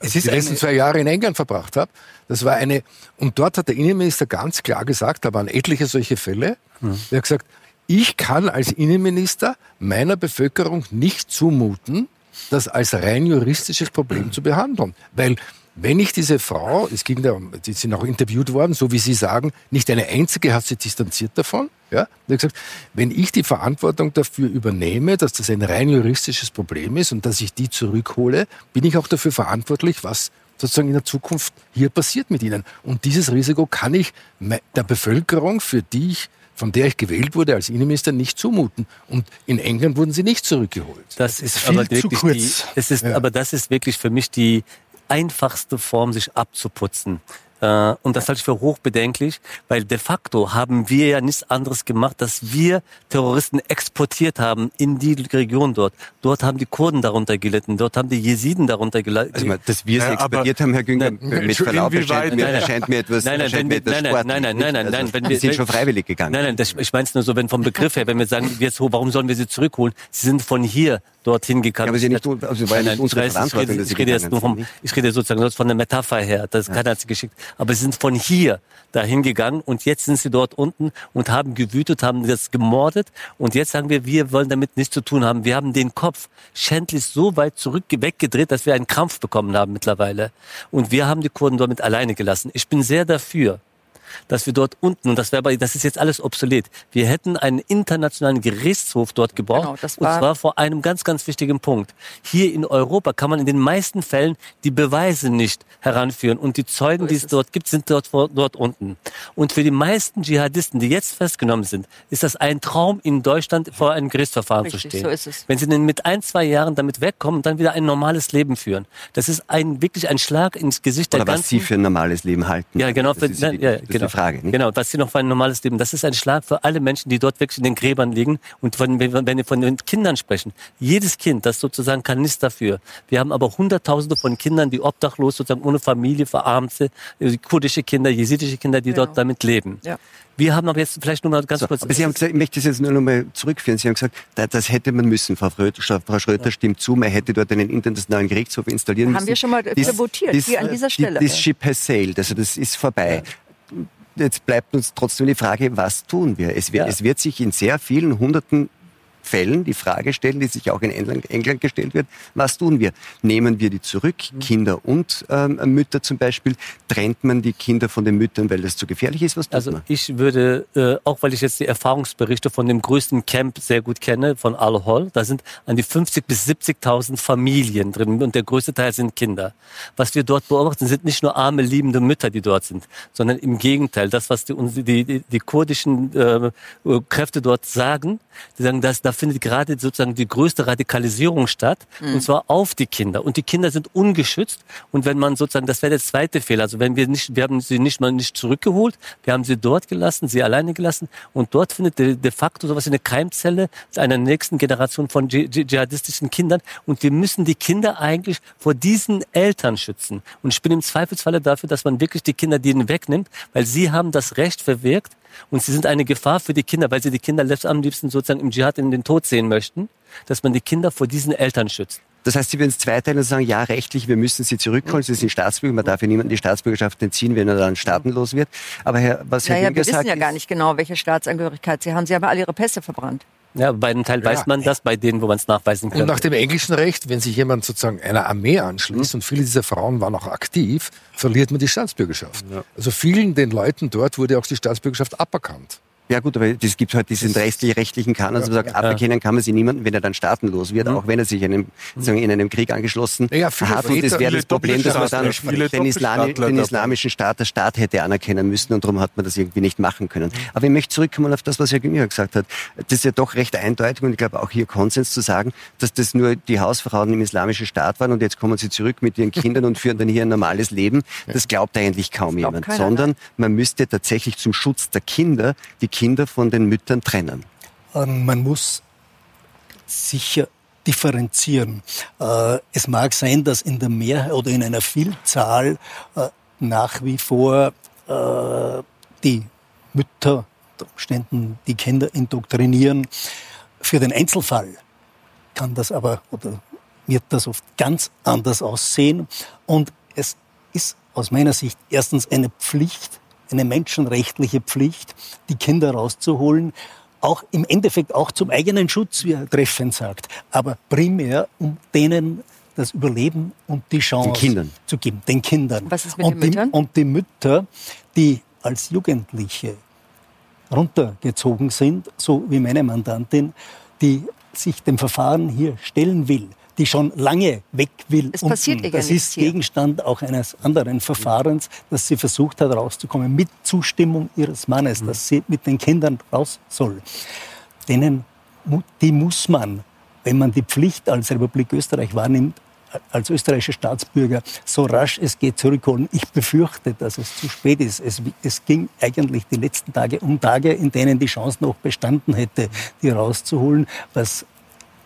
es ist die letzten zwei Jahre in England verbracht habe. Das war eine, und dort hat der Innenminister ganz klar gesagt, da waren etliche solche Fälle. Hm. Er hat gesagt, ich kann als Innenminister meiner Bevölkerung nicht zumuten, das als rein juristisches Problem zu behandeln. Weil wenn ich diese Frau, es ging da, die sind auch interviewt worden, so wie Sie sagen, nicht eine einzige hat sich distanziert davon. Ja, hat gesagt, wenn ich die Verantwortung dafür übernehme, dass das ein rein juristisches Problem ist und dass ich die zurückhole, bin ich auch dafür verantwortlich, was sozusagen in der Zukunft hier passiert mit ihnen. Und dieses Risiko kann ich der Bevölkerung, für die ich von der ich gewählt wurde als Innenminister, nicht zumuten. Und in England wurden sie nicht zurückgeholt. Das ist viel aber zu kurz. Die, es ist, ja. Aber das ist wirklich für mich die einfachste Form, sich abzuputzen. Äh, und das halte ich für hochbedenklich, weil de facto haben wir ja nichts anderes gemacht, dass wir Terroristen exportiert haben in die Region dort. Dort haben die Kurden darunter gelitten, dort haben die Jesiden darunter gelitten. Also, dass wir sie ja, exportiert haben, Herr Günger, nein, mit Verlaub erscheint mir, erscheint mir etwas, nein, nein, mir etwas nein, nein, nein, nein, nein, nein, nein, also, wenn wir sind schon freiwillig gegangen. Nein, nein, das, ich meine es nur so, wenn vom Begriff her, wenn wir sagen, jetzt, warum sollen wir sie zurückholen? Sie sind von hier dorthin gekommen. Ja, aber sie nicht, also war nein, nicht unsere ich, weiß, ich rede, ich rede jetzt nur vom, ich rede sozusagen von der Metapher her. Das ja. keiner hat sie geschickt. Aber sie sind von hier dahin gegangen und jetzt sind sie dort unten und haben gewütet, haben das gemordet und jetzt sagen wir, wir wollen damit nichts zu tun haben. Wir haben den Kopf schändlich so weit zurück weggedreht, dass wir einen Krampf bekommen haben mittlerweile. Und wir haben die Kurden damit alleine gelassen. Ich bin sehr dafür, dass wir dort unten, und das wäre das ist jetzt alles obsolet, wir hätten einen internationalen Gerichtshof dort gebraucht, Genau, das und war- zwar vor einem ganz, ganz wichtigen Punkt. Hier in Europa kann man in den meisten Fällen die Beweise nicht heranführen und die Zeugen, So die es es. dort gibt, sind dort, dort unten. Und für die meisten Dschihadisten, die jetzt festgenommen sind, ist das ein Traum, in Deutschland vor einem Gerichtsverfahren zu Richtig, stehen. so ist es. Wenn sie denn mit ein, zwei Jahren damit wegkommen und dann wieder ein normales Leben führen. Das ist ein, wirklich ein Schlag ins Gesicht Oder der was ganzen... Sie für ein normales Leben halten. Ja, genau. Für, ja, ja, ist genau. die Frage. Nicht? Genau, was sie noch für ein normales Leben. Das ist ein Schlag für alle Menschen, die dort wirklich in den Gräbern liegen. Und von, wenn wir von den Kindern sprechen, jedes Kind, das sozusagen kann nichts dafür. Wir haben aber Hunderttausende von Kindern, die obdachlos, sozusagen ohne Familie, verarmte, äh, kurdische Kinder, jesidische Kinder, die Genau. dort damit leben. Ja. Wir haben aber jetzt vielleicht nur mal ganz So, kurz. aber Sie haben gesagt, ich möchte das jetzt nur noch mal zurückführen. Sie haben gesagt, da, das hätte man müssen. Frau Schröter, Frau Schröter stimmt zu, man hätte dort einen internationalen Gerichtshof installieren Haben müssen. wir schon mal votiert, hier an dieser Stelle. Das Ship has sailed, also das ist vorbei. Jetzt bleibt uns trotzdem die Frage, was tun wir? Es wird, Ja. es wird sich in sehr vielen hunderten Fällen die Frage stellen, die sich auch in England, gestellt wird, was tun wir? Nehmen wir die zurück, Mhm. Kinder und ähm, Mütter zum Beispiel? Trennt man die Kinder von den Müttern, weil das zu gefährlich ist? Was tut Also man? ich würde, äh, auch weil ich jetzt die Erfahrungsberichte von dem größten Camp sehr gut kenne, von Al-Hol, da sind an die 50 bis 70.000 Familien drin und der größte Teil sind Kinder. Was wir dort beobachten, sind nicht nur arme, liebende Mütter, die dort sind, sondern im Gegenteil, das, was die, die, die, die kurdischen äh, Kräfte dort sagen, die sagen, dass, da findet gerade sozusagen die größte Radikalisierung statt, und zwar auf die Kinder. Und die Kinder sind ungeschützt. Und wenn man sozusagen, das wäre der zweite Fehler, also wenn wir nicht, wir haben sie nicht mal nicht zurückgeholt, wir haben sie dort gelassen, sie alleine gelassen, und dort findet de, de facto sowas in der Keimzelle einer nächsten Generation von dschih- dschih- dschihadistischen Kindern. Und wir müssen die Kinder eigentlich vor diesen Eltern schützen. Und ich bin im Zweifelsfalle dafür, dass man wirklich die Kinder denen wegnimmt, weil sie haben das Recht verwirkt, und sie sind eine Gefahr für die Kinder, weil sie die Kinder letzt- am liebsten sozusagen im Dschihad in den Tod sehen möchten, dass man die Kinder vor diesen Eltern schützt. Das heißt, Sie würden es zweiteilen und sagen, ja, rechtlich, wir müssen sie zurückholen. Sie sind Staatsbürger, man darf ja niemandem die Staatsbürgerschaft entziehen, wenn er dann staatenlos wird. Aber Herr, was Herr Naja, Günger wir wissen sagt, ja gar nicht genau, welche Staatsangehörigkeit sie haben. Sie haben alle ihre Pässe verbrannt. Ja, bei einem Teil weiß man das, bei denen, wo man es nachweisen kann. Und nach dem englischen Recht, wenn sich jemand sozusagen einer Armee Mhm. anschließt, und viele dieser Frauen waren auch aktiv, verliert man die Staatsbürgerschaft. Also vielen den Leuten dort wurde auch die Staatsbürgerschaft aberkannt. Ja gut, aber es gibt halt diesen rechtlich, rechtlichen Kanon, ja, sagt, aberkennen kann man sie niemanden, wenn er dann staatenlos wird, auch wenn er sich einem, sozusagen in einem Krieg angeschlossen Ja, viele hat. Und das wäre das Problem, dass man dann den, Islami, den islamischen Staat, der Staat hätte anerkennen müssen und darum hat man das irgendwie nicht machen können. Aber ich möchte zurückkommen auf das, was Herr Günger gesagt hat. Das ist ja doch recht eindeutig und ich glaube auch hier Konsens zu sagen, dass das nur die Hausfrauen im islamischen Staat waren und jetzt kommen sie zurück mit ihren Kindern und führen dann hier ein normales Leben. Das glaubt eigentlich kaum glaubt jemand, sondern man müsste tatsächlich zum Schutz der Kinder die Kinder von den Müttern trennen. Ähm, Man muss sicher differenzieren. Äh, Es mag sein, dass in der Mehrheit oder in einer Vielzahl äh, nach wie vor äh, die Mütter Umständen die Kinder indoktrinieren. Für den Einzelfall kann das aber oder wird das oft ganz anders aussehen. Und es ist aus meiner Sicht erstens eine Pflicht, eine menschenrechtliche Pflicht, die Kinder rauszuholen, auch im Endeffekt auch zum eigenen Schutz, wie er treffend sagt, aber primär um denen das Überleben und die Chance Den Kindern. zu geben, den Kindern. Was ist mit und den Müttern? Die, und die Mütter, die als Jugendliche runtergezogen sind, so wie meine Mandantin, die sich dem Verfahren hier stellen will, die schon lange weg will. Es passiert Das ist hier. Gegenstand auch eines anderen Verfahrens, dass sie versucht hat, rauszukommen, mit Zustimmung ihres Mannes, dass sie mit den Kindern raus soll. Denen, die muss man, wenn man die Pflicht als Republik Österreich wahrnimmt, als österreichischer Staatsbürger so rasch es geht zurückholen. Ich befürchte, dass es zu spät ist. Es, es ging eigentlich die letzten Tage um Tage, in denen die Chance noch bestanden hätte, die rauszuholen, was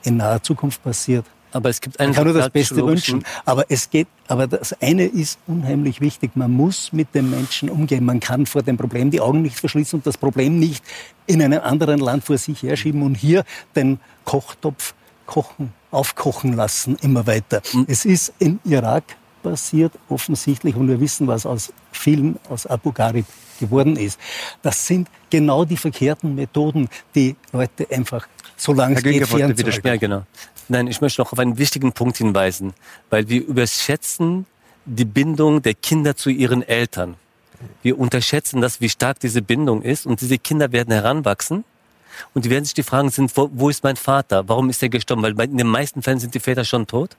in naher Zukunft passiert. Aber es gibt einen Man kann nur das Beste wünschen. Aber es geht, aber das eine ist unheimlich wichtig. Man muss mit den Menschen umgehen. Man kann vor dem Problem die Augen nicht verschließen und das Problem nicht in einem anderen Land vor sich herschieben und hier den Kochtopf kochen, aufkochen lassen, immer weiter. Es ist im Irak passiert, offensichtlich, und wir wissen, was aus vielen aus Abu Ghraib geworden ist. Das sind genau die verkehrten Methoden, die Leute einfach, solange Herr es geht, fernzuhalten. genau. Nein, ich möchte noch auf einen wichtigen Punkt hinweisen, weil wir überschätzen die Bindung der Kinder zu ihren Eltern. Wir unterschätzen das, wie stark diese Bindung ist. Und diese Kinder werden heranwachsen. Und die werden sich die Fragen sind, wo, wo ist mein Vater? Warum ist er gestorben? Weil in den meisten Fällen sind die Väter schon tot.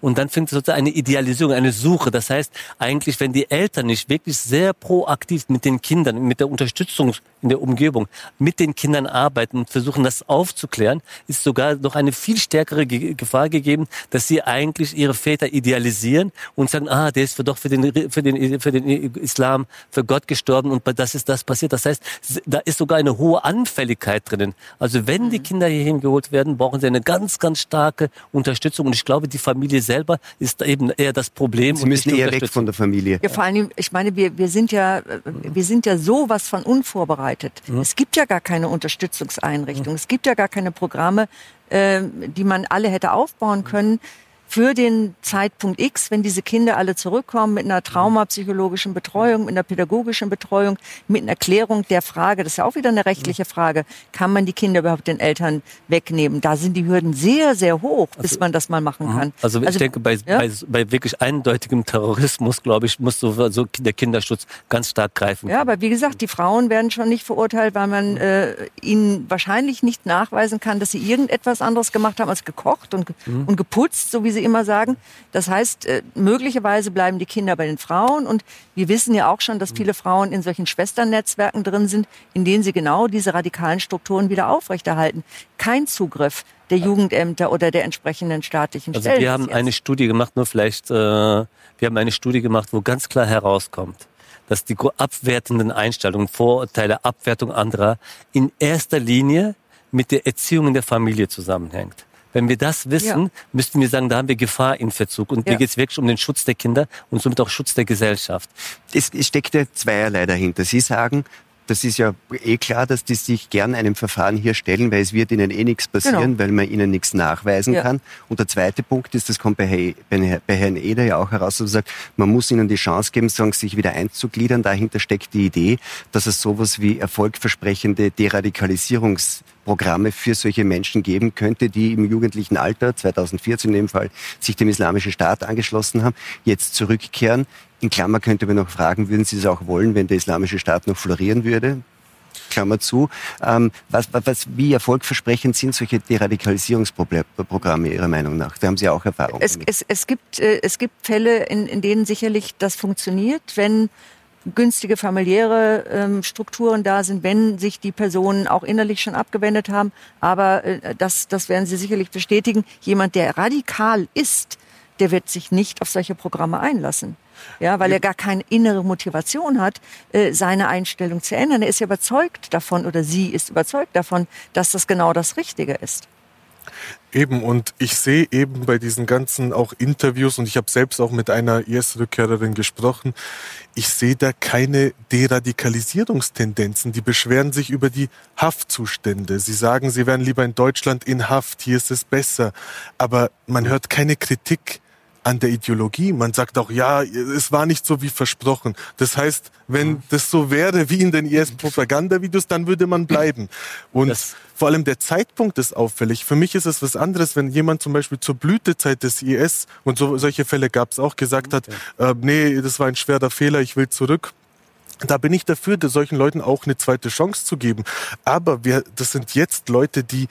Und dann fängt sozusagen eine Idealisierung, eine Suche. Das heißt, eigentlich, wenn die Eltern nicht wirklich sehr proaktiv mit den Kindern, mit der Unterstützung in der Umgebung, mit den Kindern arbeiten und versuchen, das aufzuklären, ist sogar noch eine viel stärkere Gefahr gegeben, dass sie eigentlich ihre Väter idealisieren und sagen, ah, der ist für doch für den, für den, für den Islam, für Gott gestorben und das ist das passiert. Das heißt, da ist sogar eine hohe Anfälligkeit drinnen. Also wenn die mhm. Kinder hierhin geholt werden, brauchen sie eine ganz, ganz starke Unterstützung und ich glaube, die Familie Familie selber ist eben eher das Problem. Sie müssen eher weg von der Familie. Ja, vor allem, ich meine, wir, wir sind ja, wir sind ja sowas von unvorbereitet. Mhm. Es gibt ja gar keine Unterstützungseinrichtung. Mhm. Es gibt ja gar keine Programme, äh, die man alle hätte aufbauen können für den Zeitpunkt X, wenn diese Kinder alle zurückkommen mit einer traumapsychologischen Betreuung, mit einer pädagogischen Betreuung, mit einer Klärung der Frage, das ist ja auch wieder eine rechtliche Frage, kann man die Kinder überhaupt den Eltern wegnehmen? Da sind die Hürden sehr, sehr hoch, bis also, man das mal machen kann. Also, also ich denke, bei, ja? bei, bei, wirklich eindeutigem Terrorismus, glaube ich, muss so, so, der Kinderschutz ganz stark greifen. Ja, aber wie gesagt, die Frauen werden schon nicht verurteilt, weil man äh, ihnen wahrscheinlich nicht nachweisen kann, dass sie irgendetwas anderes gemacht haben als gekocht und, mhm. und geputzt, so wie sie immer sagen. Das heißt, äh, möglicherweise bleiben die Kinder bei den Frauen. Und wir wissen ja auch schon, dass viele Frauen in solchen Schwesternnetzwerken drin sind, in denen sie genau diese radikalen Strukturen wieder aufrechterhalten. Kein Zugriff der Jugendämter oder der entsprechenden staatlichen also Stellen. Wir haben eine Studie gemacht, nur vielleicht, äh, wir haben eine Studie gemacht, wo ganz klar herauskommt, dass die abwertenden Einstellungen, Vorurteile, Abwertung anderer in erster Linie mit der Erziehung in der Familie zusammenhängt. Wenn wir das wissen, ja. müssten wir sagen, da haben wir Gefahr in Verzug. Und ja. hier geht es wirklich um den Schutz der Kinder und somit auch Schutz der Gesellschaft. Es, es steckt ja zweierlei dahinter. Sie sagen, das ist ja eh klar, dass die sich gern einem Verfahren hier stellen, weil es wird ihnen eh nichts passieren, genau. weil man ihnen nichts nachweisen ja. kann. Und der zweite Punkt ist, das kommt bei, bei Herrn Eder ja auch heraus, dass er sagt, man muss ihnen die Chance geben, sagen, sich wieder einzugliedern. Dahinter steckt die Idee, dass es sowas wie erfolgversprechende Deradikalisierungs Programme für solche Menschen geben könnte, die im jugendlichen Alter, 2014 in dem Fall, sich dem Islamischen Staat angeschlossen haben, jetzt zurückkehren. In Klammer könnte man noch fragen, würden Sie es auch wollen, wenn der Islamische Staat noch florieren würde? Klammer zu. Ähm, was, was, wie erfolgversprechend sind solche Deradikalisierungsprogramme Ihrer Meinung nach? Da haben Sie auch Erfahrung es, es, es, gibt, äh, es gibt Fälle, in, in denen sicherlich das funktioniert, wenn günstige familiäre ähm, Strukturen da sind, wenn sich die Personen auch innerlich schon abgewendet haben. Aber äh, das, das werden Sie sicherlich bestätigen. Jemand, der radikal ist, der wird sich nicht auf solche Programme einlassen. Ja, weil er gar keine innere Motivation hat, äh, seine Einstellung zu ändern. Er ist ja überzeugt davon oder sie ist überzeugt davon, dass das genau das Richtige ist. Eben, und ich sehe eben bei diesen ganzen auch Interviews, und ich habe selbst auch mit einer IS-Rückkehrerin gesprochen, ich sehe da keine Deradikalisierungstendenzen. Die beschweren sich über die Haftzustände. Sie sagen, sie wären lieber in Deutschland in Haft, hier ist es besser. Aber man hört keine Kritik an der Ideologie. Man sagt auch, ja, es war nicht so wie versprochen. Das heißt, wenn das so wäre wie in den IS-Propagandavideos, dann würde man bleiben. Und das vor allem der Zeitpunkt ist auffällig. Für mich ist es was anderes, wenn jemand zum Beispiel zur Blütezeit des IS, und so, solche Fälle gab es auch, gesagt hat, äh, nee, das war ein schwerer Fehler, ich will zurück. Da bin ich dafür, solchen Leuten auch eine zweite Chance zu geben. Aber wir, das sind jetzt Leute, die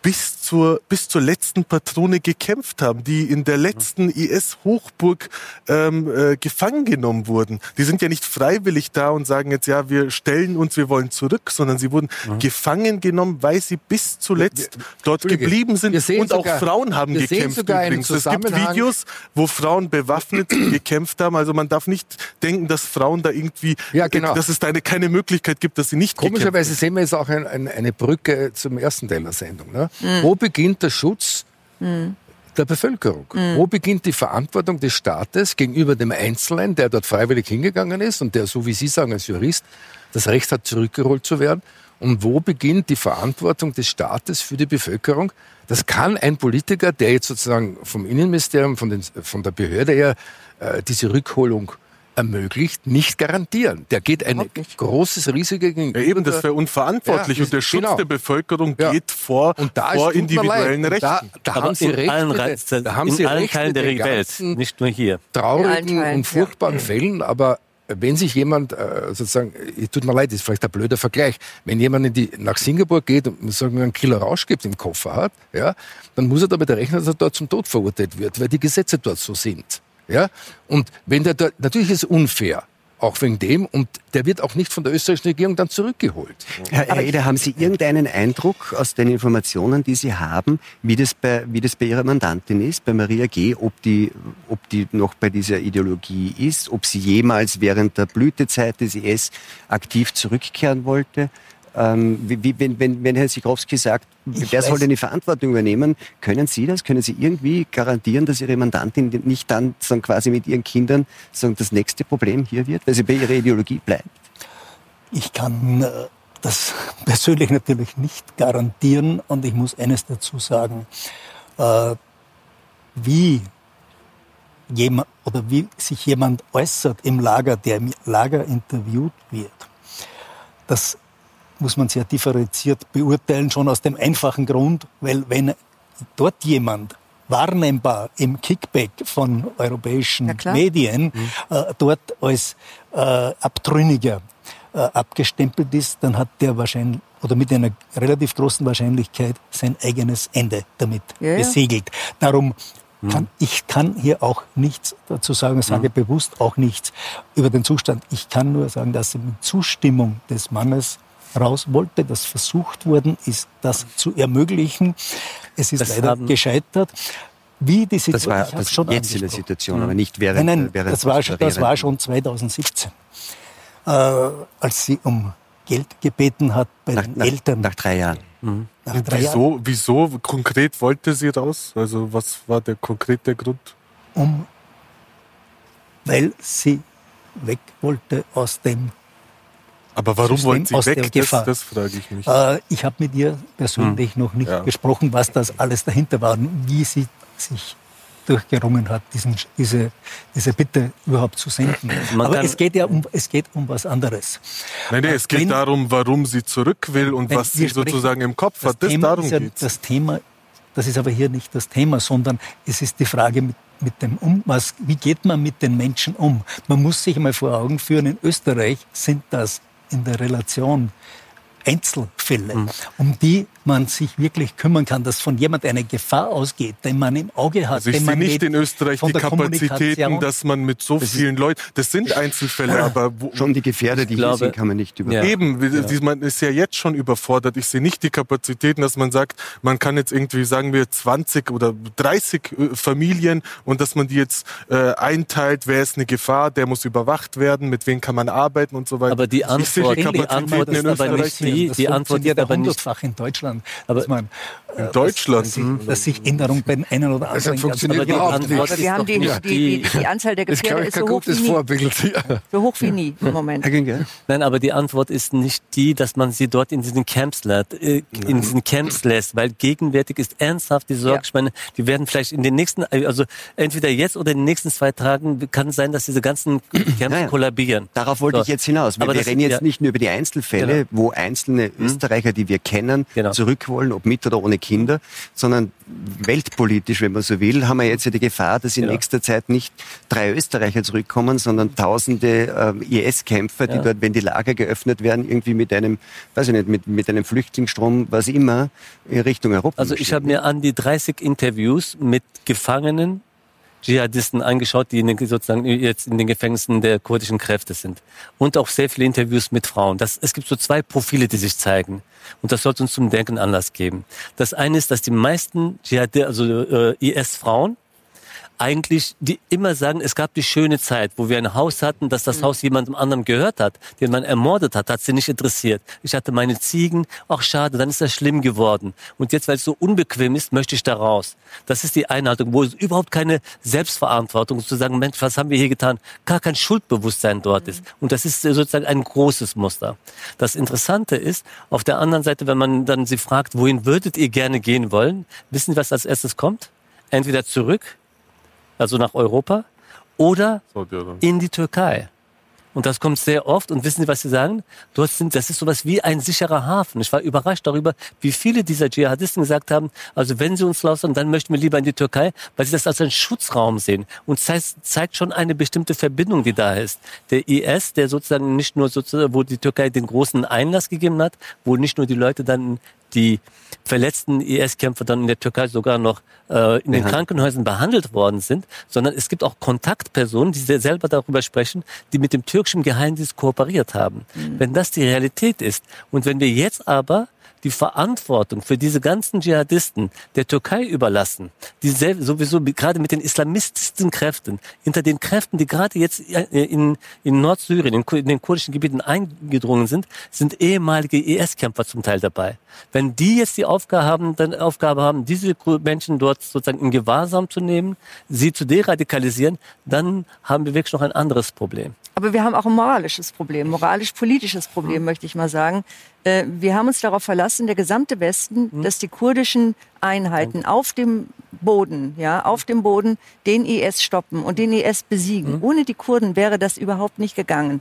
bis zur, bis zur letzten Patrone gekämpft haben, die in der letzten IS-Hochburg ähm, äh, gefangen genommen wurden. Die sind ja nicht freiwillig da und sagen jetzt, ja, wir stellen uns, wir wollen zurück, sondern sie wurden mhm. gefangen genommen, weil sie bis zuletzt wir, dort geblieben sind. Und sogar, auch Frauen haben gekämpft übrigens. Es gibt Videos, wo Frauen bewaffnet gekämpft haben. Also man darf nicht denken, dass Frauen da irgendwie, ja, genau. dass es da eine, keine Möglichkeit gibt, dass sie nicht Komischerweise sehen wir jetzt auch ein, ein, eine Brücke zum ersten Teil der Sendung. Ne? Mhm. Wo beginnt der Schutz mhm. der Bevölkerung? Mhm. Wo beginnt die Verantwortung des Staates gegenüber dem Einzelnen, der dort freiwillig hingegangen ist und der, so wie Sie sagen als Jurist, das Recht hat, zurückgeholt zu werden? Und wo beginnt die Verantwortung des Staates für die Bevölkerung? Das kann ein Politiker, der jetzt sozusagen vom Innenministerium, von, den, von der Behörde her äh, diese Rückholung ermöglicht, nicht garantieren. Der geht ein großes Risiko gegenüber. Ja, eben, das wäre unverantwortlich ja, und der Schutz genau. der Bevölkerung ja. geht vor, und da vor individuellen Rechten. Da, da haben Sie recht, allen, da haben in Sie allen Teilen der Welt, nicht nur hier. Traurigen und furchtbaren Fällen, aber wenn sich jemand äh, sozusagen, es tut mir leid, das ist vielleicht ein blöder Vergleich, wenn jemand in die, nach Singapur geht und sagen wir einen Killer Rausch gibt im Koffer hat, ja, dann muss er damit rechnen, dass er dort zum Tod verurteilt wird, weil die Gesetze dort so sind. Ja? Und wenn der dort, natürlich ist es unfair, auch wegen dem. Und der wird auch nicht von der österreichischen Regierung dann zurückgeholt. Herr, Herr Eder, haben Sie irgendeinen Eindruck aus den Informationen, die Sie haben, wie das bei, wie das bei Ihrer Mandantin ist, bei Maria G., ob die, ob die noch bei dieser Ideologie ist, ob sie jemals während der Blütezeit des IS aktiv zurückkehren wollte? Ähm, wie, wenn, wenn, wenn Herr Sigrowski sagt, ich wer soll denn die Verantwortung übernehmen, können Sie das? Können Sie irgendwie garantieren, dass Ihre Mandantin nicht dann sagen, quasi mit ihren Kindern sagen, das nächste Problem hier wird, weil sie bei ihrer Ideologie bleibt? Ich kann äh, das persönlich natürlich nicht garantieren und ich muss eines dazu sagen. Äh, wie jemand oder wie sich jemand äußert im Lager, der im Lager interviewt wird, das muss man sehr differenziert beurteilen, schon aus dem einfachen Grund, weil wenn dort jemand wahrnehmbar im Kickback von europäischen ja, Medien mhm. äh, dort als äh, Abtrünniger äh, abgestempelt ist, dann hat der wahrscheinlich oder mit einer relativ großen Wahrscheinlichkeit sein eigenes Ende damit ja, besiegelt. Darum mhm. kann, ich kann hier auch nichts dazu sagen, sage mhm. bewusst auch nichts über den Zustand. Ich kann nur sagen, dass sie mit Zustimmung des Mannes raus wollte, das versucht worden ist, das zu ermöglichen. Es ist das leider haben, gescheitert. Wie die Situation, das war das schon jetzt in der Situation, aber nicht während, nein, nein, während das war, schon, das war schon 2017, äh, als sie um Geld gebeten hat bei nach, den nach, Eltern. Nach drei Jahren. Mhm. Nach drei wieso, Jahren. wieso konkret wollte sie raus? Also was war der konkrete Grund? Um, weil sie weg wollte aus dem aber warum wollen Sie weg? Das, das, frage ich mich. Äh, ich habe mit ihr persönlich hm. noch nicht ja. gesprochen, was das alles dahinter war und wie sie sich durchgerungen hat, diesen, diese, diese Bitte überhaupt zu senden. Man Aber es geht ja um, es geht um was anderes. Nein, nein, es geht wenn, darum, warum sie zurück will und was sie sozusagen im Kopf hat. Das Thema darum ja Das Thema, das ist aber hier nicht das Thema, sondern es ist die Frage mit, mit dem um, was, wie geht man mit den Menschen um? Man muss sich mal vor Augen führen, in Österreich sind das in der Relation Einzelfälle, mhm. um die man sich wirklich kümmern kann, dass von jemand eine Gefahr ausgeht, den man im Auge hat. Also ich sehe nicht in Österreich die Kapazitäten, dass man mit so das vielen Leuten, das sind Einzelfälle, aber wo, schon die Gefährder, die glaube, hier sind, kann man nicht überfordern. Ja. Eben, ja. man ist ja jetzt schon überfordert. Ich sehe nicht die Kapazitäten, dass man sagt, man kann jetzt irgendwie, sagen wir, 20 oder 30 äh, Familien und dass man die jetzt äh, einteilt, wer ist eine Gefahr, der muss überwacht werden, mit wem kann man arbeiten und so weiter. Aber die Antwort, die Antwort ist aber nicht die, die Antwort ist aber nicht in Deutschland Deutschland. Aber dass man, in Deutschland? Dass, dass, dass sich Änderungen bei den einen oder anderen... Das funktioniert aber überhaupt nicht. Aber wir haben die, die, die, die, Anzahl der Gefährder ist, so hoch wie nie. Vorbild. So hoch wie nie im Moment. Nein, aber die Antwort ist nicht die, dass man sie dort in diesen Camps, lässt, äh, in diesen Camps lässt, weil gegenwärtig ist ernsthaft die Sorge, ich meine, die werden vielleicht in den nächsten, also entweder jetzt oder in den nächsten zwei Tagen kann es sein, dass diese ganzen Camps ja, ja. kollabieren. Darauf wollte so. ich jetzt hinaus. Wir, wir reden jetzt ja. nicht nur über die Einzelfälle, genau. wo einzelne hm? Österreicher, die wir kennen, genau. zurück wollen, ob mit oder ohne Kinder, sondern weltpolitisch, wenn man so will, haben wir jetzt ja die Gefahr, dass in ja. nächster Zeit nicht drei Österreicher zurückkommen, sondern tausende äh, IS-Kämpfer, die ja. dort, wenn die Lager geöffnet werden, irgendwie mit einem, weiß ich nicht, mit, mit einem Flüchtlingsstrom, was immer, in Richtung Europa. Also ich habe mir an die 30 Interviews mit Gefangenen Dschihadisten angeschaut, die den, sozusagen jetzt in den Gefängnissen der kurdischen Kräfte sind. Und auch sehr viele Interviews mit Frauen. Das, es gibt so zwei Profile, die sich zeigen. Und das sollte uns zum Denken Anlass geben. Das eine ist, dass die meisten Dschihad, also äh, IS-Frauen, eigentlich die immer sagen, es gab die schöne Zeit, wo wir ein Haus hatten, dass das mhm. Haus jemandem anderem gehört hat, den man ermordet hat, hat sie nicht interessiert. Ich hatte meine Ziegen, ach schade, dann ist das schlimm geworden. Und jetzt, weil es so unbequem ist, möchte ich da raus. Das ist die Einhaltung, wo es überhaupt keine Selbstverantwortung zu sagen, Mensch, was haben wir hier getan? Gar kein Schuldbewusstsein dort mhm. ist. Und das ist sozusagen ein großes Muster. Das Interessante ist, auf der anderen Seite, wenn man dann sie fragt, wohin würdet ihr gerne gehen wollen, wissen Sie, was als erstes kommt? Entweder zurück also nach Europa, oder in die Türkei. Und das kommt sehr oft. Und wissen Sie, was Sie sagen? Dort sind, das ist sowas wie ein sicherer Hafen. Ich war überrascht darüber, wie viele dieser Dschihadisten gesagt haben, also wenn sie uns lausern, dann möchten wir lieber in die Türkei, weil sie das als einen Schutzraum sehen. Und zeigt, zeigt schon eine bestimmte Verbindung, die da ist. Der IS, der sozusagen nicht nur sozusagen, wo die Türkei den großen Einlass gegeben hat, wo nicht nur die Leute dann die verletzten IS-Kämpfer dann in der Türkei sogar noch äh, in den ja. Krankenhäusern behandelt worden sind, sondern es gibt auch Kontaktpersonen, die selber darüber sprechen, die mit dem türkischen Geheimdienst kooperiert haben. Mhm. Wenn das die Realität ist und wenn wir jetzt aber die Verantwortung für diese ganzen Dschihadisten der Türkei überlassen, die sowieso gerade mit den islamistischen Kräften, hinter den Kräften, die gerade jetzt äh, in, in Nordsyrien, in, in den kurdischen Gebieten eingedrungen sind, sind ehemalige IS-Kämpfer zum Teil dabei. Wenn die jetzt die Aufgabe haben, dann Aufgabe haben, diese Menschen dort sozusagen in Gewahrsam zu nehmen, sie zu deradikalisieren, dann haben wir wirklich noch ein anderes Problem. Aber wir haben auch ein moralisches Problem, moralisch-politisches Problem, mhm. möchte ich mal sagen. Äh, wir haben uns darauf verlassen, der gesamte Westen, mhm. dass die kurdischen Einheiten auf dem Boden, ja, auf dem Boden den IS stoppen und den IS besiegen. Ohne die Kurden wäre das überhaupt nicht gegangen.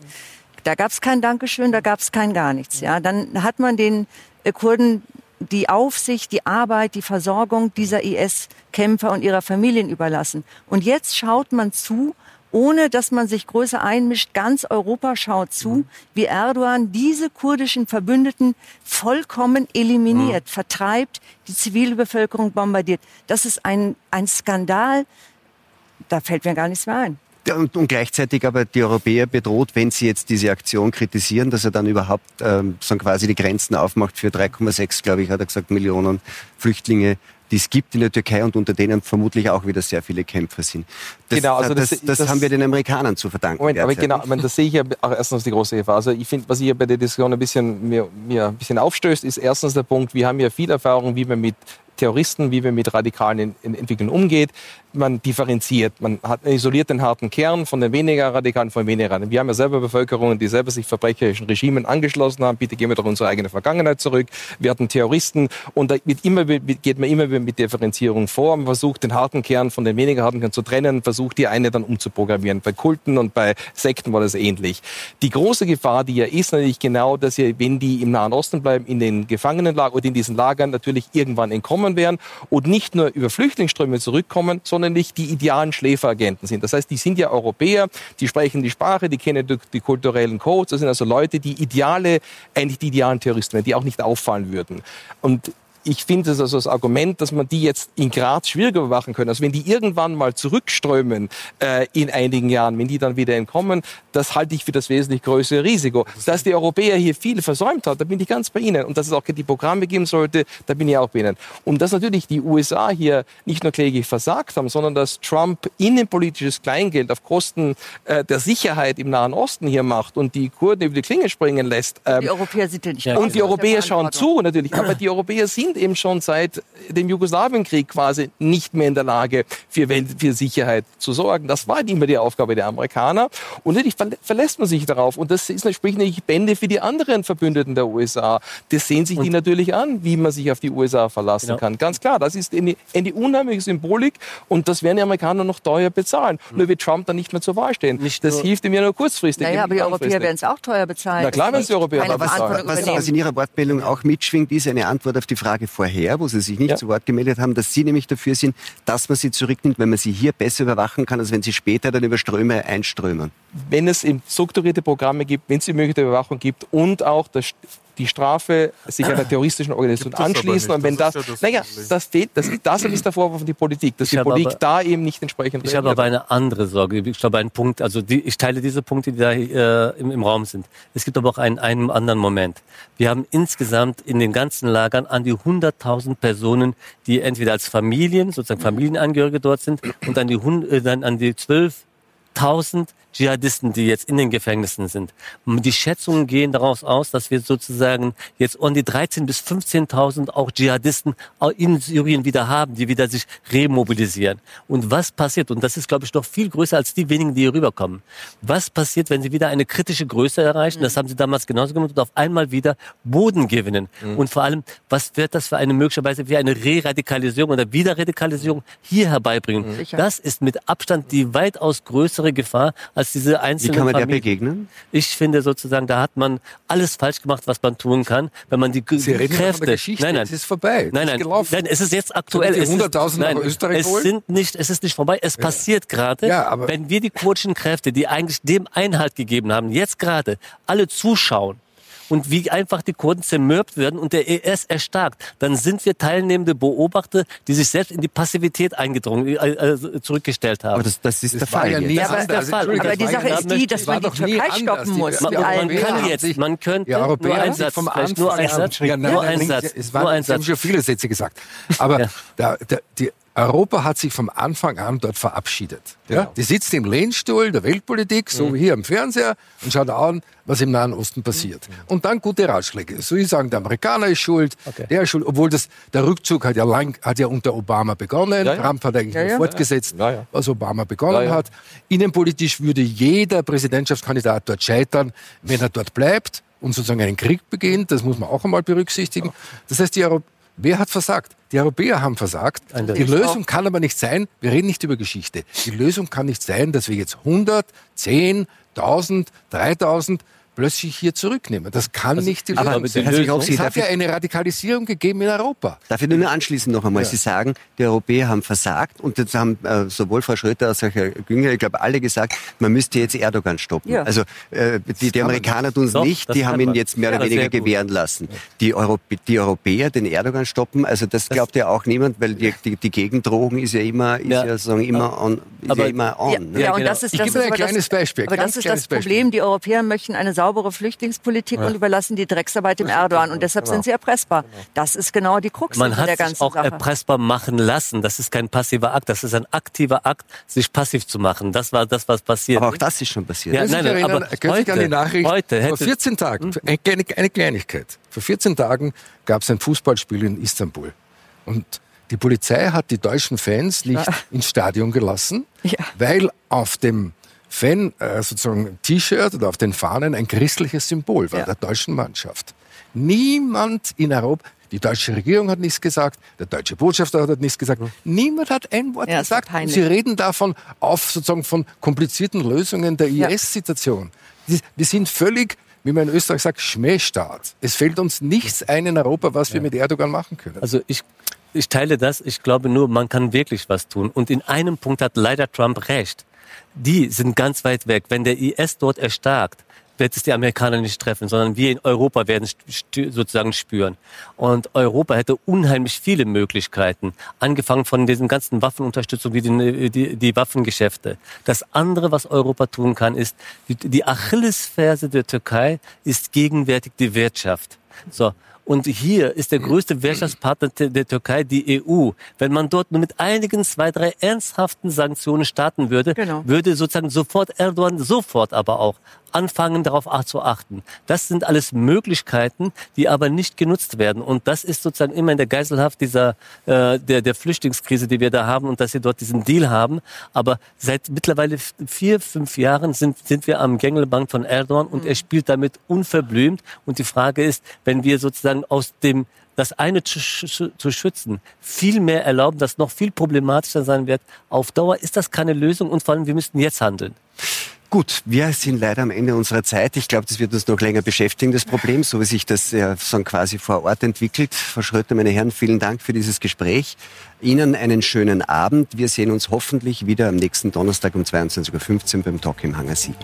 Da gab es kein Dankeschön, da gab es kein gar nichts. Ja, dann hat man den äh, Kurden die Aufsicht, die Arbeit, die Versorgung dieser IS-Kämpfer und ihrer Familien überlassen. Und jetzt schaut man zu, ohne dass man sich größer einmischt. Ganz Europa schaut zu, mhm. wie Erdogan diese kurdischen Verbündeten vollkommen eliminiert, mhm. vertreibt, die zivile Bevölkerung bombardiert. Das ist ein, ein Skandal. Da fällt mir gar nichts mehr ein. Und, und, gleichzeitig aber die Europäer bedroht, wenn sie jetzt diese Aktion kritisieren, dass er dann überhaupt ähm, so quasi die Grenzen aufmacht für 3,6, glaube ich, hat er gesagt, Millionen Flüchtlinge die es gibt in der Türkei und unter denen vermutlich auch wieder sehr viele Kämpfer sind. Das, genau, also das, das, das, haben wir den Amerikanern zu verdanken. Moment, aber genau, meine, das sehe ich ja auch erstens die große Gefahr. Also ich finde, was hier bei der Diskussion ein bisschen mir, mir ein bisschen aufstößt, ist erstens der Punkt, wir haben ja viel Erfahrung, wie man mit Terroristen, wie man mit radikalen Entwicklungen umgeht man differenziert. Man hat isoliert den harten Kern von den weniger radikalen, von den weniger radikalen. Wir haben ja selber Bevölkerungen, die selber sich verbrecherischen Regimen angeschlossen haben. Bitte gehen wir doch unsere eigene Vergangenheit zurück. Wir hatten Terroristen und da immer, geht man immer mit Differenzierung vor. Man versucht, den harten Kern von den weniger harten Kern zu trennen, versucht, die eine dann umzuprogrammieren. Bei Kulten und bei Sekten war das ähnlich. Die große Gefahr, die ja ist natürlich genau, dass ja, wenn die im Nahen Osten bleiben, in den Gefangenenlagern oder in diesen Lagern natürlich irgendwann entkommen werden und nicht nur über Flüchtlingsströme zurückkommen, sondern nämlich die idealen Schläferagenten sind. Das heißt, die sind ja Europäer, die sprechen die Sprache, die kennen die, die kulturellen Codes. Das sind also Leute, die ideale, eigentlich die idealen Terroristen, die auch nicht auffallen würden. Und ich finde es also das Argument, dass man die jetzt in Graz schwieriger überwachen können. Also wenn die irgendwann mal zurückströmen äh, in einigen Jahren, wenn die dann wieder entkommen, das halte ich für das wesentlich größere Risiko. Dass die Europäer hier viel versäumt haben, da bin ich ganz bei Ihnen. Und dass es auch die Programme geben sollte, da bin ich auch bei Ihnen. Und dass natürlich die USA hier nicht nur kläglich versagt haben, sondern dass Trump innenpolitisches Kleingeld auf Kosten äh, der Sicherheit im Nahen Osten hier macht und die Kurden über die Klinge springen lässt. Ähm, die Europäer sind ja nicht. Und die Europäer schauen zu natürlich, aber die Europäer sind eben schon seit dem Jugoslawienkrieg quasi nicht mehr in der Lage, für, Welt, für Sicherheit zu sorgen. Das war immer die Aufgabe der Amerikaner. Und natürlich verlässt man sich darauf. Und das ist natürlich nicht Bände für die anderen Verbündeten der USA. Das sehen sich und die natürlich an, wie man sich auf die USA verlassen genau. kann. Ganz klar, das ist eine, eine unheimliche Symbolik und das werden die Amerikaner noch teuer bezahlen. Mhm. Nur wird Trump dann nicht mehr zur Wahl stehen. Nicht das hilft ihm ja nur kurzfristig. Naja, aber die Europäer werden es auch teuer bezahlen. Na klar, wenn es die Europäer bezahlen. Was, was, was in Ihrer Wortmeldung auch mitschwingt, ist eine Antwort auf die Frage vorher, wo Sie sich nicht ja. zu Wort gemeldet haben, dass Sie nämlich dafür sind, dass man sie zurücknimmt, wenn man sie hier besser überwachen kann, als wenn sie später dann über Ströme einströmen. Wenn es strukturierte Programme gibt, wenn es die Möglichkeit der Überwachung gibt und auch das die Strafe sich einer terroristischen Organisation anschließen. Und wenn das, das, ja das naja, das fehlt, das, das ist der Vorwurf an die Politik, dass ich die Politik aber, da eben nicht entsprechend Ich habe aber eine andere Sorge. Ich glaube, ein Punkt, also die, ich teile diese Punkte, die da äh, im, im, Raum sind. Es gibt aber auch einen, einen anderen Moment. Wir haben insgesamt in den ganzen Lagern an die 100.000 Personen, die entweder als Familien, sozusagen Familienangehörige dort sind und an die, äh, dann an die 12.000 Dschihadisten, die jetzt in den Gefängnissen sind. Die Schätzungen gehen daraus aus, dass wir sozusagen jetzt um die 13.000 bis 15.000 auch Dschihadisten in Syrien wieder haben, die wieder sich remobilisieren. Und was passiert, und das ist, glaube ich, noch viel größer als die wenigen, die hier rüberkommen, was passiert, wenn sie wieder eine kritische Größe erreichen, das haben sie damals genauso gemacht, und auf einmal wieder Boden gewinnen? Mhm. Und vor allem, was wird das für eine möglicherweise wie eine Re-Radikalisierung oder Wiederradikalisierung hier herbeibringen? Mhm. Das ist mit Abstand die weitaus größere größere Gefahr als diese einzelnen Wie kann man Familien. der begegnen? Ich finde sozusagen, da hat man alles falsch gemacht, was man tun kann, wenn man die, Sie die reden von Kräfte. der Geschichte. Nein, nein. Es ist vorbei. Nein, Es nein, ist nein, es ist jetzt aktuell. Es ist- 100.000 nach nein, Österreich es holen? sind nicht, es ist nicht vorbei. Es passiert gerade, Ja, aber- wenn wir die kurdischen Kräfte, die eigentlich dem Einhalt gegeben haben, jetzt gerade alle zuschauen und wie einfach die Kurden zermürbt werden und der IS erstarkt, dann sind wir teilnehmende Beobachter, die sich selbst in die Passivität eingedrungen, äh, äh, zurückgestellt haben. Aber das, das ist Das der Fall ja jetzt. nie ist anders. der Fall. Aber die Sache ja- ist die, dass man die Türkei anders. stoppen Die- muss. man, mit allen man kann jetzt, man könnte, nur ein Satz, vom nur ein Satz, Ja, nein, nur ein Satz, Es waren, nur ein Sie haben Satz. schon viele Sätze gesagt. Aber Ja. der, der, die Europa hat sich vom Anfang an dort verabschiedet. Ja? Genau. Die sitzt im Lehnstuhl der Weltpolitik, so wie hier am Fernseher, und schaut an, was im Nahen Osten passiert. Und dann gute Ratschläge. So ich sagen, der Amerikaner ist schuld, der ist schuld, obwohl das, der Rückzug hat ja, lang, hat ja unter Obama begonnen. Ja, ja. Trump hat eigentlich Ja, ja. fortgesetzt, Ja, ja. was Obama begonnen Ja, ja. hat. Innenpolitisch würde jeder Präsidentschaftskandidat dort scheitern, wenn er dort bleibt und sozusagen einen Krieg beginnt. Das muss man auch einmal berücksichtigen. Das heißt, die Euro wer hat versagt? Die Europäer haben versagt. Die Lösung kann aber nicht sein, wir reden nicht über Geschichte. Die Lösung kann nicht sein, dass wir jetzt 100, 10, 1000, 3000 plötzlich hier zurücknehmen. Das kann nicht die aber Lösung sein. Es hat dafür- ja eine Radikalisierung gegeben in Europa. Darf ich nur anschließen noch einmal? Sie sagen, die Europäer haben versagt und jetzt haben äh, sowohl Frau Schröter als auch Herr Güngel, ich glaube, alle gesagt, man müsste jetzt Erdogan stoppen. Ja. Also äh, die, die Amerikaner tun es nicht, das die haben ihn jetzt mehr oder Ja, weniger gewähren lassen. Die, Europä die Europäer den Erdogan stoppen, also das glaubt ja auch niemand, weil die, die, die Gegendrohung ist ja immer, ist ja, Ja. sozusagen immer on. Ist Aber- ja immer on Ja, ne? ja, und genau. das ist Ich das gebe ist ein kleines das, Beispiel, Aber das ist das Beispiel. Problem. Die Europäer möchten eine saubere Flüchtlingspolitik und überlassen die Drecksarbeit dem Erdogan. Und deshalb sind sie erpressbar. Das ist genau die Krux Man hat der sich ganzen auch Sache. erpressbar machen lassen. Das ist kein passiver Akt, das ist ein aktiver Akt, sich passiv zu machen. Das war das, was passiert. Aber auch das ist schon passiert. Ja, nein, sich nein, erinnern, aber sich an die heute- Nachricht heute hätte- vor 14 Tagen, eine, kleine- eine Kleinigkeit. Vor 14 Tagen gab es ein Fußballspiel in Istanbul. Und die Polizei hat die deutschen Fans nicht ins Stadion gelassen, Ja. weil auf dem Fan, äh, sozusagen T-Shirt oder auf den Fahnen ein christliches Symbol war, Ja. der deutschen Mannschaft. Niemand in Europa, die deutsche Regierung hat nichts gesagt, der deutsche Botschafter hat nichts gesagt, niemand hat ein Wort Ja, gesagt. Sie reden davon auf sozusagen von komplizierten Lösungen der Ja. IS-Situation. Die- Wir sind völlig, wie man in Österreich sagt, Schmähstaat. Es fällt uns nichts ein in Europa, was wir mit Erdogan machen können. Also ich, ich teile das. Ich glaube nur, man kann wirklich was tun. Und in einem Punkt hat leider Trump recht. Die sind ganz weit weg. Wenn der IS dort erstarkt, wird es die Amerikaner nicht treffen, sondern wir in Europa werden sozusagen spüren. Und Europa hätte unheimlich viele Möglichkeiten, angefangen von diesen ganzen Waffenunterstützung wie die, die, die Waffengeschäfte. Das andere, was Europa tun kann, ist, die, die Achillesferse der Türkei ist gegenwärtig die Wirtschaft. So. Und hier ist der größte Wirtschaftspartner der Türkei die EU. Wenn man dort nur mit einigen zwei, drei ernsthaften Sanktionen starten würde, Genau. würde sozusagen sofort Erdogan sofort aber auch anfangen, darauf zu achten. Das sind alles Möglichkeiten, die aber nicht genutzt werden. Und das ist sozusagen immer in der Geiselhaft dieser, äh, der, der Flüchtlingskrise, die wir da haben und dass sie dort diesen Deal haben. Aber seit mittlerweile vier, fünf Jahren sind, sind wir am Gängelbank von Erdogan und er spielt damit unverblümt. Und die Frage ist, wenn wir sozusagen aus dem das eine zu, zu schützen, viel mehr erlauben, das noch viel problematischer sein wird. Auf Dauer ist das keine Lösung und vor allem, wir müssten jetzt handeln. Gut, wir sind leider am Ende unserer Zeit. Ich glaube, das wird uns noch länger beschäftigen, das Problem, so wie sich das ja, so quasi vor Ort entwickelt. Frau Schröter, meine Herren, vielen Dank für dieses Gespräch. Ihnen einen schönen Abend. Wir sehen uns hoffentlich wieder am nächsten Donnerstag um 22.15 Uhr beim Talk im Hangar 7.